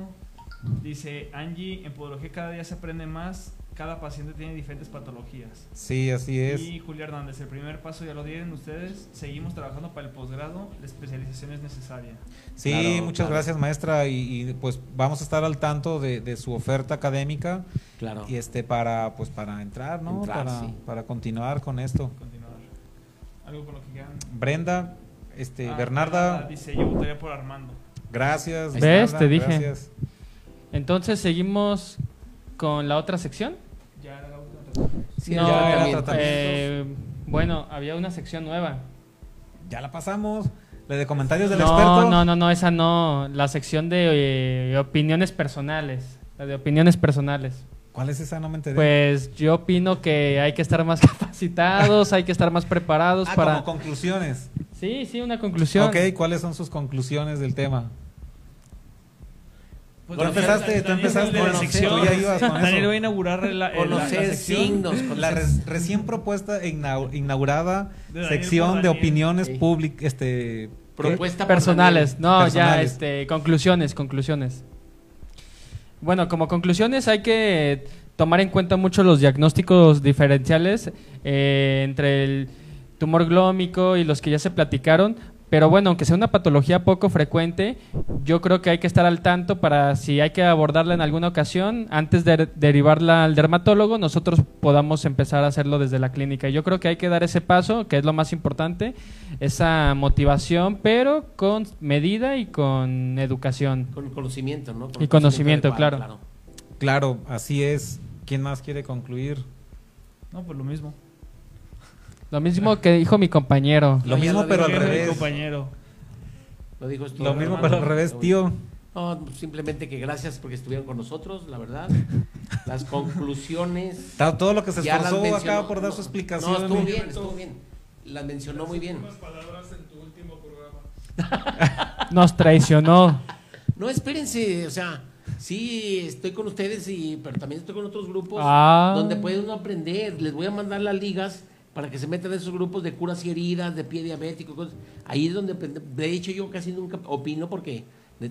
Dice Angie, en podología cada día se aprende más, cada paciente tiene diferentes patologías. Sí, así es. Y Julia Hernández, el primer paso ya lo dieron ustedes, seguimos trabajando para el posgrado, la especialización es necesaria. Sí, Claro, muchas claro. gracias maestra y, y, pues vamos a estar al tanto de, de su oferta académica Claro. y este para pues para entrar, ¿no? Entrar, para, sí. para continuar con esto. Continuar. Algo con lo que quieran. Brenda, este Ah, Bernarda, dice, yo votaría por Armando. gracias. ¿Ves? Bernarda, Te dije. gracias. Entonces, ¿seguimos con la otra sección? Ya era la última. Sí, No, ya era eh, bueno, había una sección nueva. Ya la pasamos. La de comentarios del No, experto. no, no, no, esa no. La sección de eh, opiniones personales. La de opiniones personales. ¿Cuál es esa? No me enteré. Pues yo opino que hay que estar más capacitados, hay que estar más preparados ah, para... como conclusiones. Sí, sí, una conclusión. Ok, ¿cuáles son sus conclusiones del tema? Pues Tú empezaste, tú empezaste, de la sección. tú ya ibas con Daniel eso. va a inaugurar la, la- la sección. signos. La recién propuesta e inau- inaugurada De sección de opiniones Sí. públicas, este, Propuesta Personales, no, ya, este, conclusiones, conclusiones. Bueno, como conclusiones hay que tomar en cuenta mucho los diagnósticos diferenciales eh, entre el tumor glómico y los que ya se platicaron, pero bueno, aunque sea una patología poco frecuente, yo creo que hay que estar al tanto para si hay que abordarla en alguna ocasión, antes de derivarla al dermatólogo, nosotros podamos empezar a hacerlo desde la clínica. Yo creo que hay que dar ese paso, que es lo más importante, esa motivación, pero con medida y con educación. Con conocimiento, ¿no? Con Y conocimiento, adecuado, claro. claro, así es. ¿Quién más quiere concluir? No, pues lo mismo. Lo mismo que dijo mi compañero. Lo mismo, lo pero al Mi revés. compañero. Lo dijo. Lo mismo, hermano. pero al revés, tío. No, simplemente que gracias porque estuvieron con nosotros, la verdad. Las conclusiones. Todo lo que se esforzó mencionó. acá por dar No, su explicación. No, estuvo bien, estuvo bien. Las mencionó muy bien. Palabras en tu último programa. Nos traicionó. No, espérense, o sea, sí, estoy con ustedes, y, pero también estoy con otros grupos Ah. donde puede uno aprender. Les voy a mandar las ligas para que se metan esos grupos de curas y heridas, de pie diabético. cosas. Ahí es donde De hecho, yo casi nunca opino porque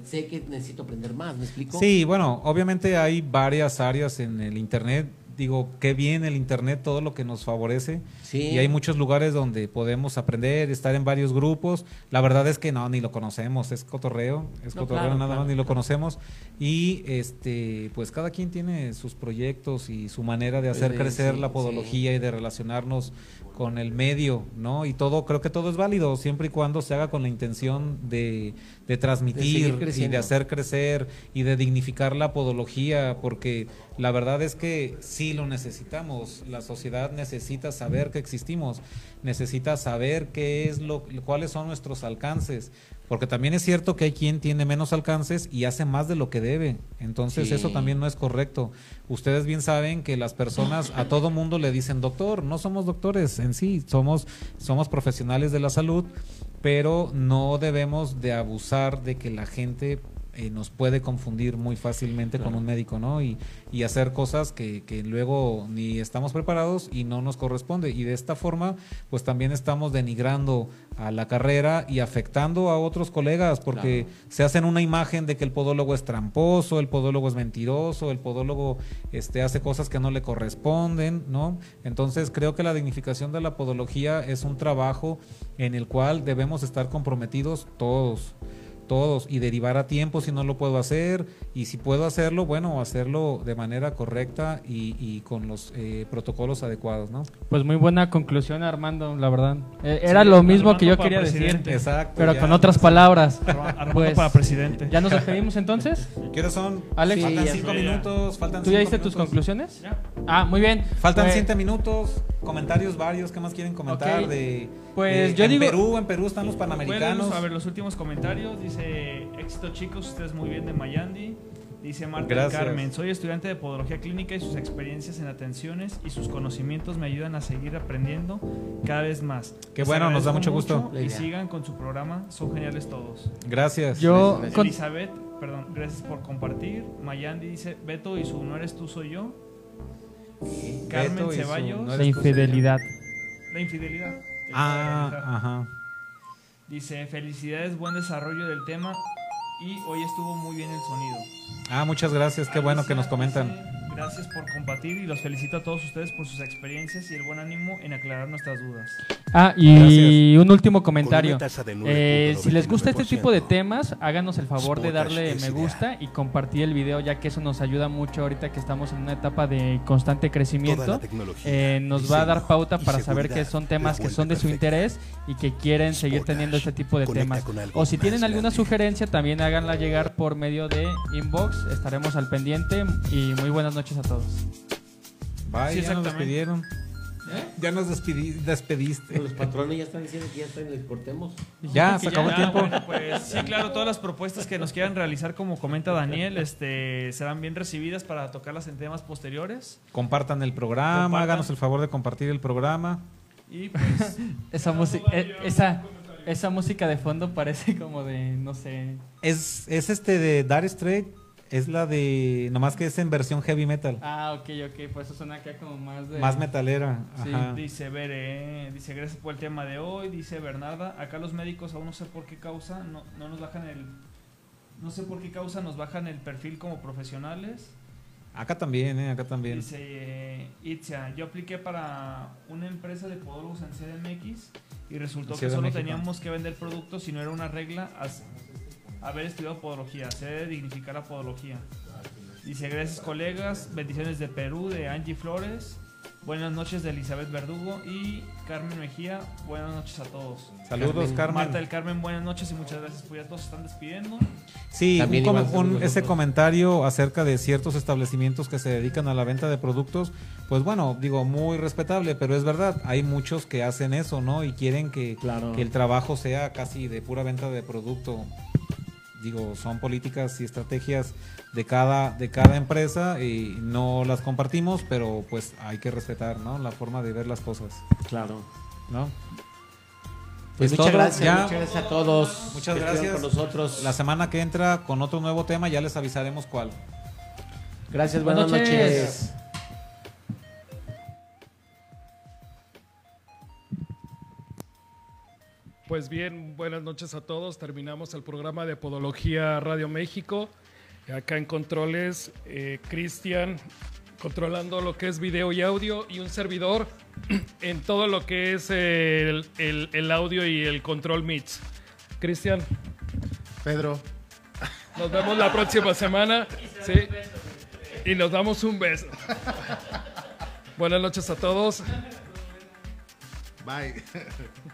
sé que necesito aprender más, ¿me explico? Sí, bueno, obviamente hay varias áreas en el Internet. Digo, qué bien el Internet, todo lo que nos favorece. Sí. Y hay muchos lugares donde podemos aprender, estar en varios grupos. La verdad es que no, ni lo conocemos, es cotorreo, es No, cotorreo claro, nada claro, más, ni lo conocemos. Y este, pues cada quien tiene sus proyectos y su manera de hacer Sí, crecer sí, la podología y de relacionarnos con el medio, ¿no? Y todo, creo que todo es válido, siempre y cuando se haga con la intención de, de transmitir y de hacer crecer y de dignificar la podología, porque la verdad es que sí lo necesitamos. La sociedad necesita saber que existimos, necesita saber qué es lo, cuáles son nuestros alcances, porque también es cierto que hay quien tiene menos alcances y hace más de lo que debe. Entonces Sí. eso también no es correcto. Ustedes bien saben que las personas a todo mundo le dicen doctor, no somos doctores en sí, somos somos profesionales de la salud, pero no debemos de abusar de que la gente eh, nos puede confundir muy fácilmente con un médico, ¿no? Y, y hacer cosas que, que luego ni estamos preparados y no nos corresponde. Y de esta forma, pues también estamos denigrando a la carrera y afectando a otros colegas porque se hacen una imagen de que el podólogo es tramposo, el podólogo es mentiroso, el podólogo este, hace cosas que no le corresponden, ¿no? Entonces creo que la dignificación de la podología es un trabajo en el cual debemos estar comprometidos todos todos y derivar a tiempo si no lo puedo hacer y si puedo hacerlo, bueno, hacerlo de manera correcta y, y con los eh, protocolos adecuados, ¿no? Pues muy buena conclusión, Armando, la verdad. Eh, era lo mismo Armando que yo quería decir, presidente. Exacto. pero ya. con otras palabras. Armando Pues, para presidente. ¿Ya nos despedimos entonces? ¿Qué hora son? Alex, Sí, faltan cinco minutos, faltan ¿tú ya diste tus conclusiones? Ya. Ah, muy bien. Faltan Pues- siete minutos, comentarios varios, ¿qué más quieren comentar? De, Pues de- yo en digo- Perú, en Perú están los Bueno, panamericanos. a ver los últimos comentarios. Dice, éxito chicos, ustedes muy bien de Mayandi. Dice Marta Gracias. Carmen, soy estudiante de podología clínica y sus experiencias en atenciones y sus conocimientos me ayudan a seguir aprendiendo cada vez más. Qué Les bueno, nos da mucho gusto. Y sigan con su programa, son geniales todos. Gracias. Yo, Elizabeth, perdón, gracias por compartir. Mayandi dice, Beto y su no eres tú, soy yo. Carmen Beto Ceballos, no la infidelidad. la infidelidad. Ah, ajá. Dice, felicidades, buen desarrollo del tema y hoy estuvo muy bien el sonido. Ah, muchas gracias, qué bueno que nos comentan. dice, Gracias por compartir y los felicito a todos ustedes por sus experiencias y el buen ánimo en aclarar nuestras dudas. Ah, y un último comentario. Eh, si les gusta este tipo de 9.99%. temas, háganos el favor de darle me ideal. gusta y compartir el video, ya que eso nos ayuda mucho ahorita que estamos en una etapa de constante crecimiento. Eh, nos va a dar pauta para saber que son temas que son de su interés y que quieren seguir teniendo este tipo de Conecta temas. O si tienen alguna grande. sugerencia, también háganla llegar por medio de inbox. Estaremos al pendiente y muy buenas noches a todos. Bye, Sí, ya nos despidieron. Ya nos despidi- despediste. Los patrones ya están diciendo que ya están, les cortemos. Ya, se acabó el tiempo. bueno, pues sí, claro, todas las propuestas que nos quieran realizar, como comenta Daniel, este, serán bien recibidas para tocarlas en temas posteriores. Compartan el programa, Compartan. háganos el favor de compartir el programa. Y pues, Esa, música esa, esa música de fondo parece como de, no sé. Es, es este de Dire Straits, es la de, nomás que es en versión heavy metal, Ah, ok, ok, pues eso suena acá como más de... más metalera. Sí, Ajá. dice Bere, dice gracias por el tema de hoy, dice Bernarda, acá los médicos aún no sé por qué causa, no, no nos bajan el, no sé por qué causa nos bajan el perfil como profesionales. Acá también, eh, acá también. Dice eh, Itzia, yo apliqué para una empresa de podólogos en CDMX y resultó que solo México. teníamos que vender productos y no era una regla haber estudiado podología. Se debe dignificar la podología. Dice, gracias colegas, bendiciones de Perú, de Angie Flores. Buenas noches de Elizabeth Verdugo y Carmen Mejía. Buenas noches a todos. Saludos, Carmen. Marta del Carmen, buenas noches y muchas gracias. Pues ya todos se están despidiendo. Sí, También un com- ese comentario acerca de ciertos establecimientos que se dedican a la venta de productos, pues bueno, digo, muy respetable, pero es verdad, hay muchos que hacen eso, ¿no? Y quieren que, Claro. que el trabajo sea casi de pura venta de producto. Digo, son políticas y estrategias de cada, de cada empresa y no las compartimos, pero pues hay que respetar, ¿no? La forma de ver las cosas, Claro. ¿no? Pues Es muchas todo, gracias, ya. muchas gracias a todos. Muchas gracias. Con nosotros. La semana que entra con otro nuevo tema ya les avisaremos cuál. Gracias, Buenas buenas, noches. noches. Pues bien, buenas noches a todos. Terminamos el programa de Podología Radio México. Acá en controles, eh, Cristian controlando lo que es video y audio y un servidor en todo lo que es el, el- el audio y el control mix. Cristian, Pedro. nos vemos la próxima semana. Sí. Y nos damos un beso. Buenas noches a todos. Bye.